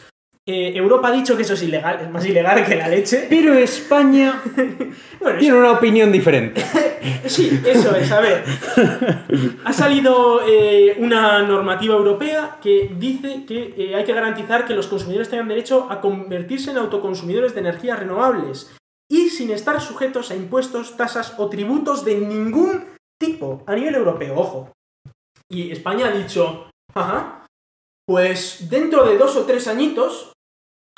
eh, Europa ha dicho que eso es ilegal, es más ilegal que la leche. Pero España Bueno, tiene una opinión diferente. sí, eso es, a ver. Ha salido eh, una normativa europea que dice que eh, hay que garantizar que los consumidores tengan derecho a convertirse en autoconsumidores de energías renovables y sin estar sujetos a impuestos, tasas o tributos de ningún tipo a nivel europeo, ojo. Y España ha dicho, ajá, pues dentro de dos o tres añitos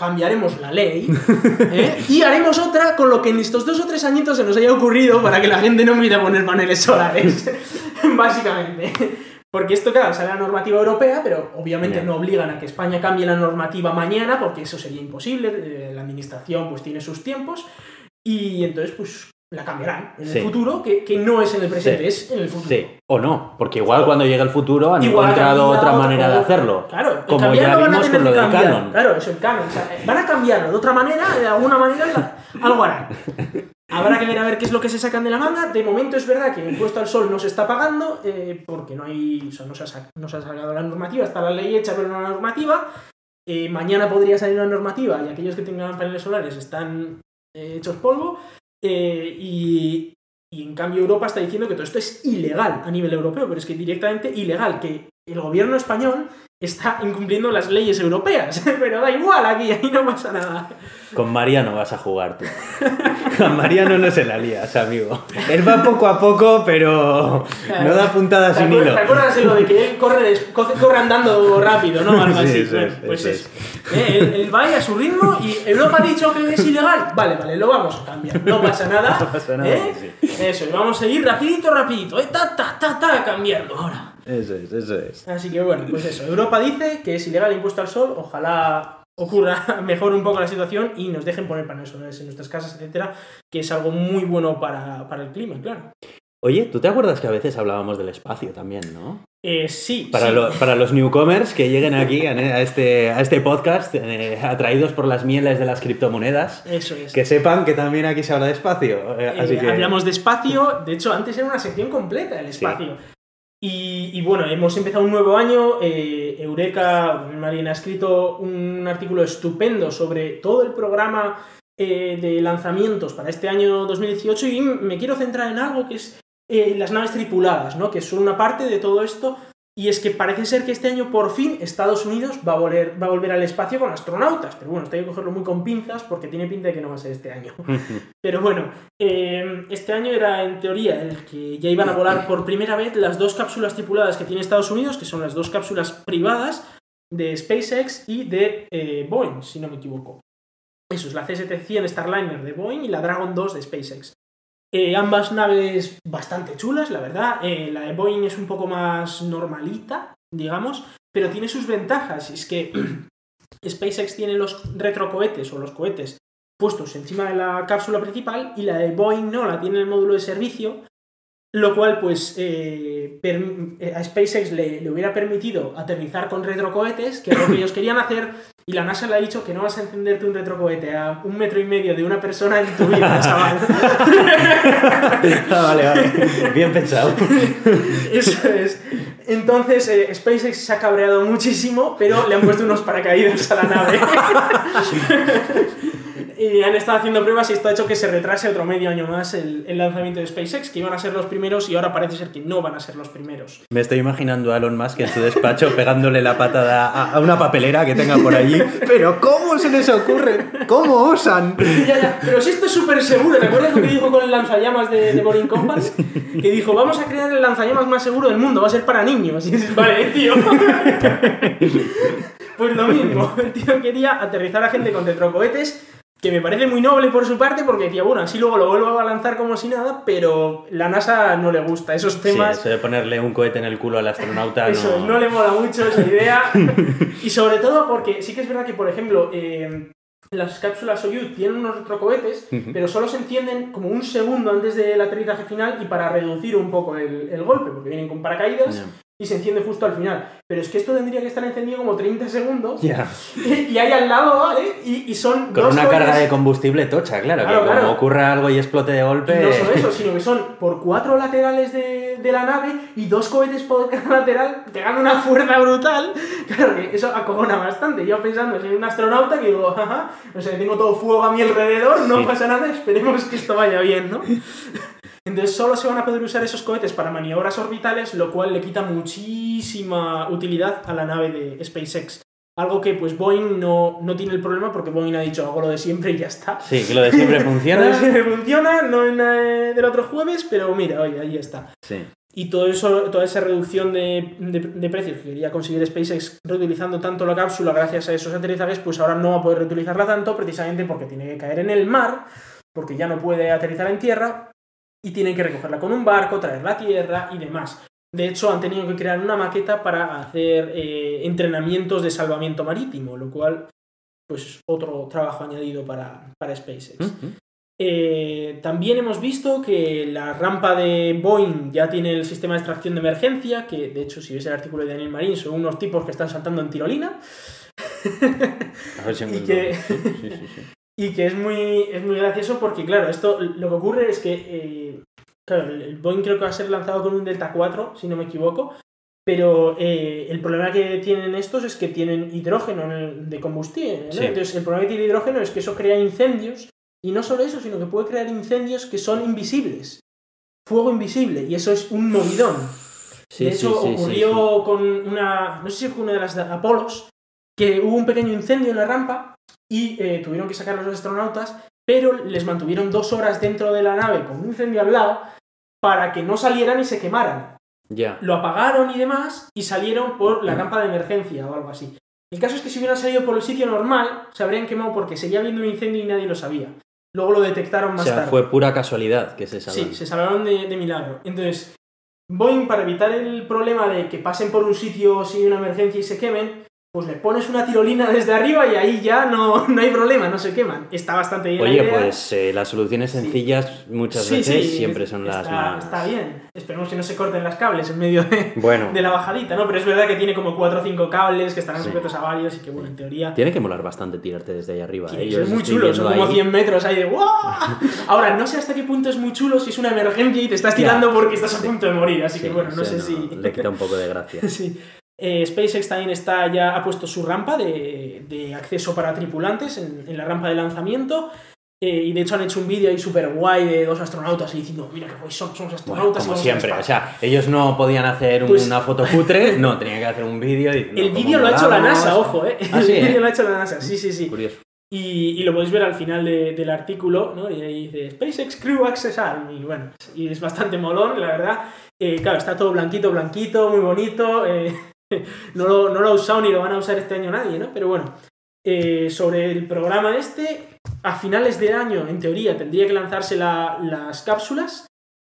cambiaremos la ley ¿eh? y haremos otra con lo que en estos dos o tres añitos se nos haya ocurrido para que la gente no mire a poner paneles solares, básicamente. Porque esto, claro, sale la normativa europea, pero obviamente no obligan a que España cambie la normativa mañana, porque eso sería imposible. eh, La administración pues tiene sus tiempos y entonces pues la cambiarán en el futuro, que, que no es en el presente, Sí. es en el futuro. Sí, o no, porque igual cuando llegue el futuro han Igual encontrado otra manera de hacerlo. Claro, como ya van a vimos con lo cambiar. canon. Claro, eso, el canon. O sea, van a cambiarlo de otra manera, de alguna manera, algo harán. Habrá que ver a ver qué es lo que se sacan de la manga. De momento es verdad que el impuesto al sol no se está pagando, eh, porque no hay. O sea, no se, ha no se ha sacado la normativa, está la ley hecha, pero no la normativa. Eh, mañana podría salir una normativa y aquellos que tengan paneles solares están eh, hechos polvo. Eh, y, y en cambio Europa está diciendo que todo esto es ilegal a nivel europeo, pero es que directamente ilegal, que el gobierno español está incumpliendo las leyes europeas. Pero da igual aquí, ahí no pasa nada. Con Mariano vas a jugar tú. Con Mariano no se la lías, amigo. Él va poco a poco, pero no da puntadas ¿Te sin hilo. ¿Te acuerdas de lo de que él corre, corre andando rápido, no? Algo Sí, así. eso es, pues eso. Eh, Él, él va a su ritmo y Europa ha dicho que es ilegal. Vale, vale, lo vamos a cambiar. No pasa nada. No pasa nada, ¿eh? Eso, y vamos a ir rapidito, rapidito. eh, Ta, ta, ta, ta, cambiando ahora. Eso es, eso es. Así que bueno, pues eso. Europa dice que es ilegal el impuesto al sol. Ojalá ocurra mejor un poco la situación y nos dejen poner paneles solares en nuestras casas, etcétera, que es algo muy bueno para, para el clima, claro. Oye, ¿tú te acuerdas que a veces hablábamos del espacio también, no? Eh, sí, Para, sí. lo- para los newcomers que lleguen aquí a, a este, a este podcast, eh, atraídos por las mieles de las criptomonedas, Eso es. que sepan que también aquí se habla de espacio. eh, así Eh, que... Hablamos de espacio, de hecho antes era una sección completa el espacio. Y, bueno, hemos empezado un nuevo año, eh, Eureka, Marina ha escrito un artículo estupendo sobre todo el programa eh, de lanzamientos para este año 2018 y me quiero centrar en algo que es eh, las naves tripuladas, ¿no? que son una parte de todo esto. Y es que parece ser que este año por fin Estados Unidos va a, volver, va a volver al espacio con astronautas. Pero bueno, esto hay que cogerlo muy con pinzas porque tiene pinta de que no va a ser este año. Pero bueno, eh, este año era en teoría el que ya iban a volar por primera vez las dos cápsulas tripuladas que tiene Estados Unidos, que son las dos cápsulas privadas de SpaceX y de eh, Boeing, si no me equivoco. Eso es la C-700 Starliner de Boeing y la Dragon 2 de SpaceX. Eh, ambas naves bastante chulas, la verdad. Eh, la de Boeing es un poco más normalita, digamos, pero tiene sus ventajas. Es que SpaceX tiene los retrocohetes o los cohetes puestos encima de la cápsula principal y la de Boeing no, la tiene en el módulo de servicio, lo cual pues eh, eh, a SpaceX le, le hubiera permitido aterrizar con retrocohetes, que es lo que ellos querían hacer, y la NASA le ha dicho que no vas a encenderte un retrocohete a un metro y medio de una persona en tu vida, chaval. Ah, vale, vale. Bien pensado. Eso es. Entonces, eh, SpaceX se ha cabreado muchísimo, pero le han puesto unos paracaídas a la nave. y han estado haciendo pruebas y esto ha hecho que se retrase otro medio año más el, el lanzamiento de SpaceX, que iban a ser los primeros y ahora parece ser que no van a ser los primeros. Me estoy imaginando a Elon Musk en su despacho pegándole la patada a, a una papelera que tenga por allí. Pero ¿cómo se les ocurre? ¿Cómo osan? Ya, ya, Pero si esto es súper seguro, ¿te acuerdas lo que dijo con el lanzallamas de, de Boring Company? Que dijo, vamos a crear el lanzallamas más seguro del mundo, va a ser para niños. Y dices, vale, tío. Pues lo mismo, el tío quería aterrizar a gente con retrocohetes, que me parece muy noble por su parte, porque decía, bueno, así luego lo vuelvo a lanzar como si nada, pero la NASA no le gusta esos Sí, temas. eso de ponerle un cohete en el culo al astronauta Eso, no... no le mola mucho esa idea. y sobre todo porque sí que es verdad que, por ejemplo, eh, las cápsulas Soyuz tienen unos retrocohetes, Ujú. pero solo se encienden como un segundo antes del aterrizaje final y para reducir un poco el, el golpe, porque vienen con paracaídas Ya. Y se enciende justo al final. Pero es que esto tendría que estar encendido como 30 segundos Ya. y ahí al lado, ¿vale? Y, y son Con dos una carga de combustible tocha, claro. Claro, que como claro. ocurra algo y explote de golpe... Y no solo eso, sino que son por cuatro laterales de, de la nave y dos cohetes por cada lateral, pegando una fuerza brutal. Claro que eso acojona bastante. Yo pensando, soy un astronauta que digo, jaja, o sea, tengo todo fuego a mi alrededor, no Sí. pasa nada, esperemos que esto vaya bien, ¿no? Entonces solo se van a poder usar esos cohetes para maniobras orbitales, lo cual le quita muchísima utilidad a la nave de SpaceX. Algo que pues Boeing no, no tiene el problema porque Boeing ha dicho hago lo de siempre y ya está. Sí, que lo de siempre Lo de funciona. siempre funciona, no en del otro jueves, pero mira, oye, ahí está. Sí. y todo eso, toda esa reducción de, de, de precios que quería conseguir SpaceX reutilizando tanto la cápsula gracias a esos aterrizajes, pues ahora no va a poder reutilizarla tanto precisamente porque tiene que caer en el mar, porque ya no puede aterrizar en tierra y tienen que recogerla con un barco, traerla a tierra y demás. De hecho, han tenido que crear una maqueta para hacer eh, entrenamientos de salvamiento marítimo, lo cual, pues, otro trabajo añadido para, para SpaceX. Eh, también hemos visto que la rampa de Boeing ya tiene el sistema de extracción de emergencia, que de hecho, si ves el artículo de Daniel Marín, son unos tipos que están saltando en tirolina. A ver si Y encuentro- que- sí, sí, sí. Y que es muy, es muy gracioso porque, claro, esto lo que ocurre es que, eh, claro, el Boeing creo que va a ser lanzado con un Delta 4, si no me equivoco, pero eh, el problema que tienen estos es que tienen hidrógeno en el- de combustible. ¿no? Sí. Entonces, el problema que tiene hidrógeno es que eso crea incendios, y no solo eso, sino que puede crear incendios que son invisibles. Fuego invisible, y eso es un movidón. Sí, de hecho, sí, ocurrió con una. No sé si fue una de las de Apolos, que hubo un pequeño incendio en la rampa y eh, tuvieron que sacar a los astronautas, pero les mantuvieron dos horas dentro de la nave con un incendio al lado para que no salieran y se quemaran. Ya. Lo apagaron y demás y salieron por la rampa de emergencia o algo así. El caso es que si hubieran salido por el sitio normal, se habrían quemado porque seguía habiendo un incendio y nadie lo sabía. Luego lo detectaron O más sea, tarde. fue pura casualidad que se salvan. Sí, se salvaron de, de milagro. Entonces, Boeing, para evitar el problema de que pasen por un sitio si hay una emergencia y se quemen, pues le pones una tirolina desde arriba y ahí ya no, no hay problema, no se queman. Está bastante bien. la Oye, idea. pues eh, las soluciones sencillas muchas Sí, veces sí, siempre son las está, más... Está bien. Esperemos que no se corten las cables en medio de, Bueno, de la bajadita, ¿no? Pero es verdad que tiene como 4 o 5 cables que estarán sujetos a varios y que, bueno, en teoría. tiene que molar bastante tirarte desde ahí arriba. ¿eh? los muy chulo, son como ahí. 100 metros ahí de ¡guau! Ahora, no sé hasta qué punto es muy chulo si es una emergencia y te estás tirando Ya. porque estás a punto de morir, así Sí, que bueno, no sé si. Le quita un poco de gracia. Sí. Eh, SpaceX también está ya ha puesto su rampa de, de acceso para tripulantes en, en la rampa de lanzamiento. eh, y de hecho han hecho un vídeo ahí súper guay de dos astronautas y diciendo, mira que guay son, somos Bueno, astronautas. como siempre, o espacio". sea, ellos no podían hacer Pues- una foto cutre, no, tenían que hacer un vídeo diciendo el vídeo lo ha hecho la. NASA, ojo, eh. Ah, el vídeo ¿eh? lo ha hecho la NASA, sí, sí, sí. Curioso. Y, y lo podéis ver al final de- del artículo, ¿no? Y ahí dice SpaceX Crew Access Arm. Y bueno, y es bastante molón, la verdad. Eh, claro, está todo blanquito, blanquito, muy bonito. eh, no, lo, no lo ha usado ni lo van a usar este año nadie, ¿no? Pero bueno, eh, sobre el programa este, a finales de año, en teoría, tendría que lanzarse la- las cápsulas.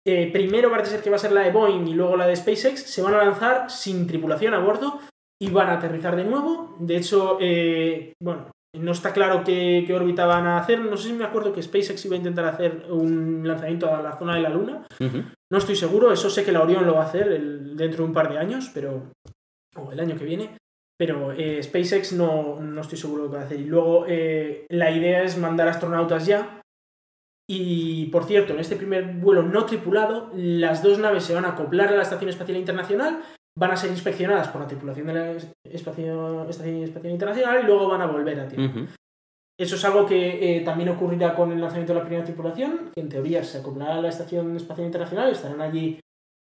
Eh, primero parece ser que va a ser la de Boeing y luego la de SpaceX. Se van a lanzar sin tripulación a bordo y van a aterrizar de nuevo. De hecho, eh, bueno, no está claro qué, qué órbita van a hacer. No sé si me acuerdo que SpaceX iba a intentar hacer un lanzamiento a la zona de la Luna. No estoy seguro, eso sé que la Orión lo va a hacer el- dentro de un par de años, pero. O el año que viene. Pero eh, SpaceX no, no estoy seguro de lo que va a hacer. Y luego eh, la idea es mandar astronautas ya. Y por cierto, en este primer vuelo no tripulado, las dos naves se van a acoplar a la Estación Espacial Internacional, van a ser inspeccionadas por la tripulación de la Espacio- Estación Espacial Internacional y luego van a volver a tierra. Eso es algo que eh, también ocurrirá con el lanzamiento de la primera tripulación, que en teoría se acoplará a la Estación Espacial Internacional, estarán allí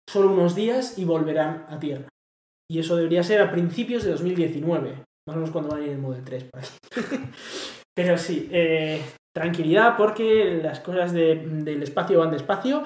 solo unos días y volverán a Tierra. Y eso debería ser a principios de 2019, más o menos cuando van a ir el Model 3 por aquí. Pero sí, eh, tranquilidad porque las cosas de- del espacio van despacio.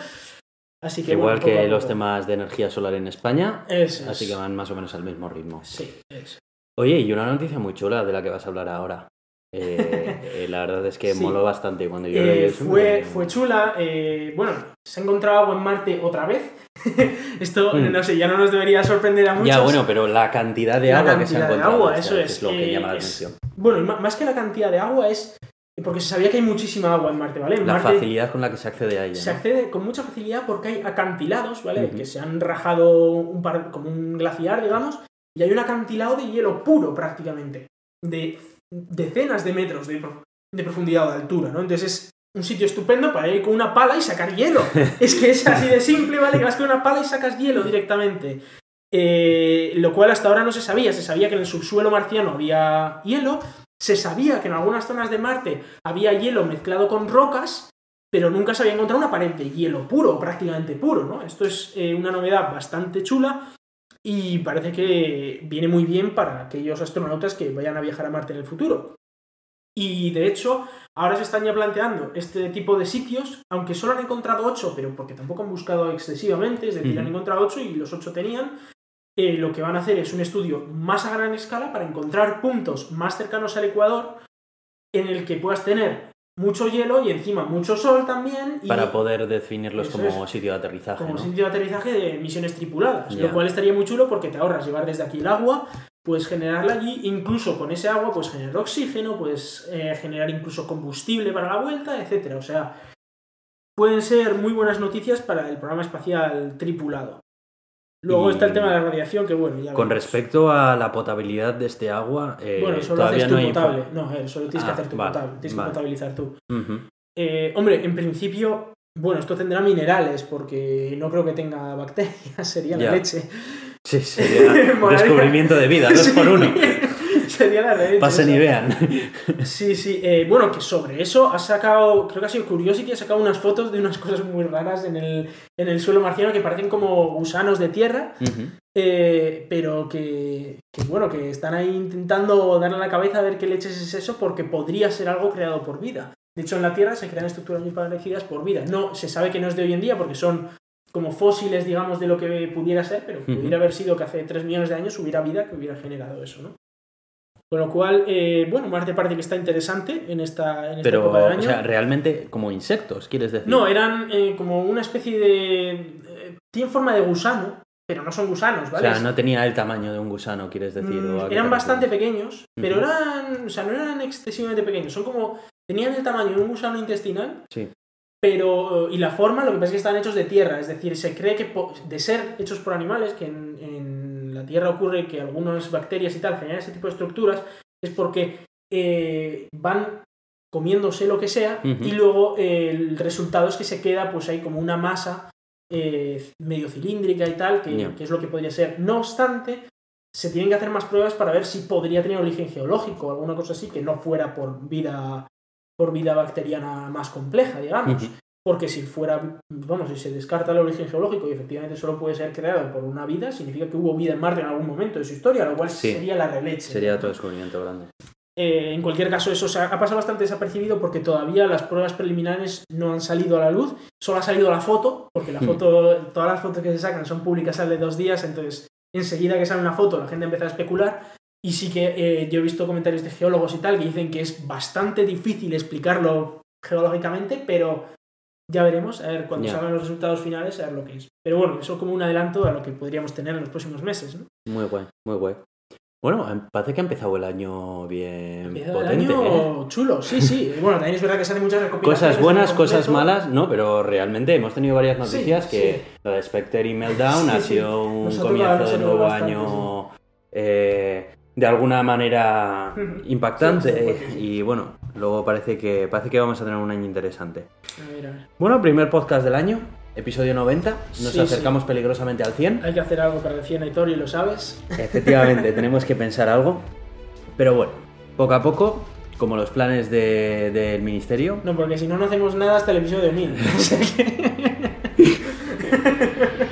Así que Igual bueno, que los temas de energía solar en España, es. así que van más o menos al mismo ritmo. Sí, eso. Oye, y una noticia muy chula de la que vas a hablar ahora. Eh, eh, la verdad es que Sí. moló bastante cuando yo Eh, eso. fue, fue chula. eh, bueno, se ha encontrado agua en Marte otra vez. Esto, Mm. no sé, ya no nos debería sorprender a muchos. Ya, bueno, pero la cantidad de La agua que se ha encontrado agua, eso es. lo que Eh, llama la es- atención. Bueno, más que la cantidad de agua es porque se sabía que hay muchísima agua en Marte, ¿vale? En La Marte facilidad con la que se accede a ella. se accede con mucha facilidad porque hay acantilados, ¿vale? Que se han rajado un par, como un glaciar, digamos, y hay un acantilado de hielo puro prácticamente, de decenas de metros de, prof- de profundidad o de altura, ¿no? Entonces es un sitio estupendo para ir con una pala y sacar hielo. es que es así de simple, ¿vale? Que vas con una pala y sacas hielo directamente. Eh, lo cual hasta ahora no se sabía. Se sabía que en el subsuelo marciano había hielo. Se sabía que en algunas zonas de Marte había hielo mezclado con rocas, pero nunca se había encontrado una pared de hielo puro, prácticamente puro, ¿no? Esto es eh, una novedad bastante chula y parece que viene muy bien para aquellos astronautas que vayan a viajar a Marte en el futuro. Y de hecho, ahora se están ya planteando este tipo de sitios, aunque solo han encontrado 8, pero porque tampoco han buscado excesivamente, es decir, han encontrado 8 y los 8 tenían, eh, lo que van a hacer es un estudio más a gran escala para encontrar puntos más cercanos al Ecuador en el que puedas tener mucho hielo y encima mucho sol también. Y Para poder definirlos como es. sitio de aterrizaje, como ¿no? sitio de aterrizaje de misiones tripuladas, lo cual estaría muy chulo porque te ahorras llevar desde aquí el agua, puedes generarla allí, incluso con ese agua puedes generar oxígeno, puedes eh, generar incluso combustible para la vuelta, etcétera. O sea, pueden ser muy buenas noticias para el programa espacial tripulado. Luego Y- está el tema de la radiación, que bueno, ya Con respecto a la potabilidad de este agua, eh, Bueno, solo todavía haces tú no potable. No, eh, solo tienes que Ah, hacer tu vale, potable, tienes vale. que potabilizar tú. Eh, hombre, en principio, bueno, esto tendrá minerales, porque no creo que tenga bacterias, sería Ya. la leche. Sí, sería descubrimiento de vida, dos por uno. Sería la leche. Pasen y vean. Sí, sí. eh, bueno, que sobre eso ha sacado, creo que ha sido Curiosity, ha sacado unas fotos de unas cosas muy raras en el, en el suelo marciano que parecen como gusanos de tierra, eh, pero que, que, bueno, que están ahí intentando darle a la cabeza a ver qué leches es eso porque podría ser algo creado por vida. De hecho, en la Tierra se crean estructuras muy parecidas por vida. No, se sabe que no es de hoy en día porque son como fósiles, digamos, de lo que pudiera ser, pero pudiera haber sido que hace 3 millones de años hubiera vida que hubiera generado eso, ¿no? Con lo cual, eh, bueno, Marte parece que está interesante en esta, en esta Pero, época del año. o sea, realmente como insectos, ¿quieres decir? no, eran eh, como una especie de... eh, tienen forma de gusano, pero no son gusanos, o ¿vale? sea, no tenía el tamaño de un gusano, ¿quieres decir? Mm, ¿O eran te bastante pequeños, pero eran, o sea, no eran excesivamente pequeños, son como, tenían el tamaño de un gusano intestinal, Sí. pero, y la forma, lo que pasa es que están hechos de tierra, es decir, se cree que de ser hechos por animales, que en, en la tierra ocurre que algunas bacterias y tal generan ese tipo de estructuras, es porque eh, van comiéndose lo que sea y luego eh, el resultado es que se queda pues ahí como una masa eh, medio cilíndrica y tal, que, es lo que podría ser. No obstante, se tienen que hacer más pruebas para ver si podría tener origen geológico o alguna cosa así que no fuera por vida por vida bacteriana más compleja, digamos. Porque si fuera, vamos, si se descarta el origen geológico y efectivamente solo puede ser creado por una vida, significa que hubo vida en Marte en algún momento de su historia, lo cual Sí. sería la releche. Sería otro descubrimiento grande. Eh, en cualquier caso, eso se ha, pasado bastante desapercibido porque todavía las pruebas preliminares no han salido a la luz. Solo ha salido la foto, porque la Hmm. foto, todas las fotos que se sacan son públicas hace dos días, entonces enseguida que sale una foto la gente empieza a especular. Y sí que eh, yo he visto comentarios de geólogos y tal que dicen que es bastante difícil explicarlo geológicamente, pero ya veremos, a ver, cuando salgan los resultados finales, a ver lo que es. Pero bueno, eso como un adelanto a lo que podríamos tener en los próximos meses. ¿no? Muy guay, muy guay. Bueno, em- parece que ha empezado el año bien Empieza el potente, ¿eh? año chulo, sí, sí. Bueno, también es verdad que salen muchas recopilaciones. Cosas buenas, cosas malas, no, pero realmente hemos tenido varias Sí, noticias que sí. lo de Spectre y Meltdown Sí, ha sido un comienzo de nuevo bastante, año eh, de alguna manera impactante Sí, sí, fuerte, sí. y bueno, luego parece que parece que vamos a tener un año interesante. A ver, a ver. Bueno, primer podcast del año, episodio 90, nos acercamos peligrosamente al 100. Hay que hacer algo para el 100 Aitor y lo sabes. Efectivamente, tenemos que pensar algo. Pero bueno, poco a poco, como los planes de- del ministerio. No, porque si no, no hacemos nada hasta el episodio 1000.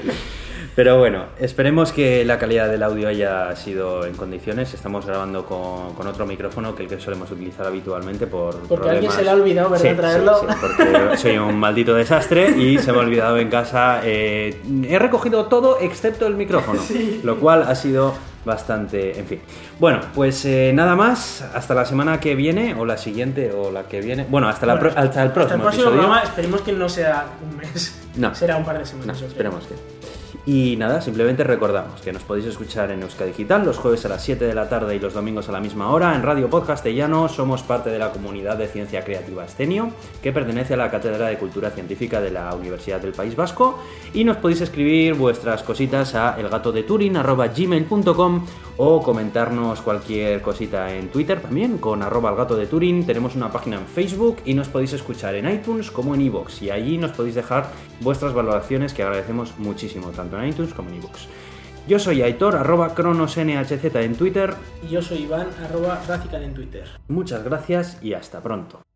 Pero bueno, esperemos que la calidad del audio haya sido en condiciones. Estamos grabando con, con otro micrófono que el que solemos utilizar habitualmente por Porque alguien se le ha olvidado, ¿verdad? Sí, traerlo. sí, sí, porque soy un maldito desastre y se me ha olvidado en casa. eh, he recogido todo excepto el micrófono, lo cual ha sido bastante, en fin. Bueno, pues eh, nada más. Hasta la semana que viene o la siguiente o la que viene. Bueno, hasta, la pro- hasta el próximo, Hasta el próximo programa, esperemos que no sea un mes. No. Será un par de No, semanas. creo. esperemos que. Y nada, simplemente recordamos que nos podéis escuchar en Euska Digital los jueves a las 7 de la tarde y los domingos a la misma hora en Radio Podcastellano. Somos parte de la comunidad de Ciencia Creativa Escenio, que pertenece a la Cátedra de Cultura Científica de la Universidad del País Vasco. Y nos podéis escribir vuestras cositas a elgatodeturin.gmail.com o comentarnos cualquier cosita en Twitter también con arroba el gato de Turing. Tenemos una página en Facebook y nos podéis escuchar en iTunes como en iVoox. Y allí nos podéis dejar vuestras valoraciones que agradecemos muchísimo, tanto en iTunes como en iVoox. Yo soy Aitor, arroba cronosnhz en Twitter. Y yo soy Iván, arroba en Twitter. Muchas gracias y hasta pronto.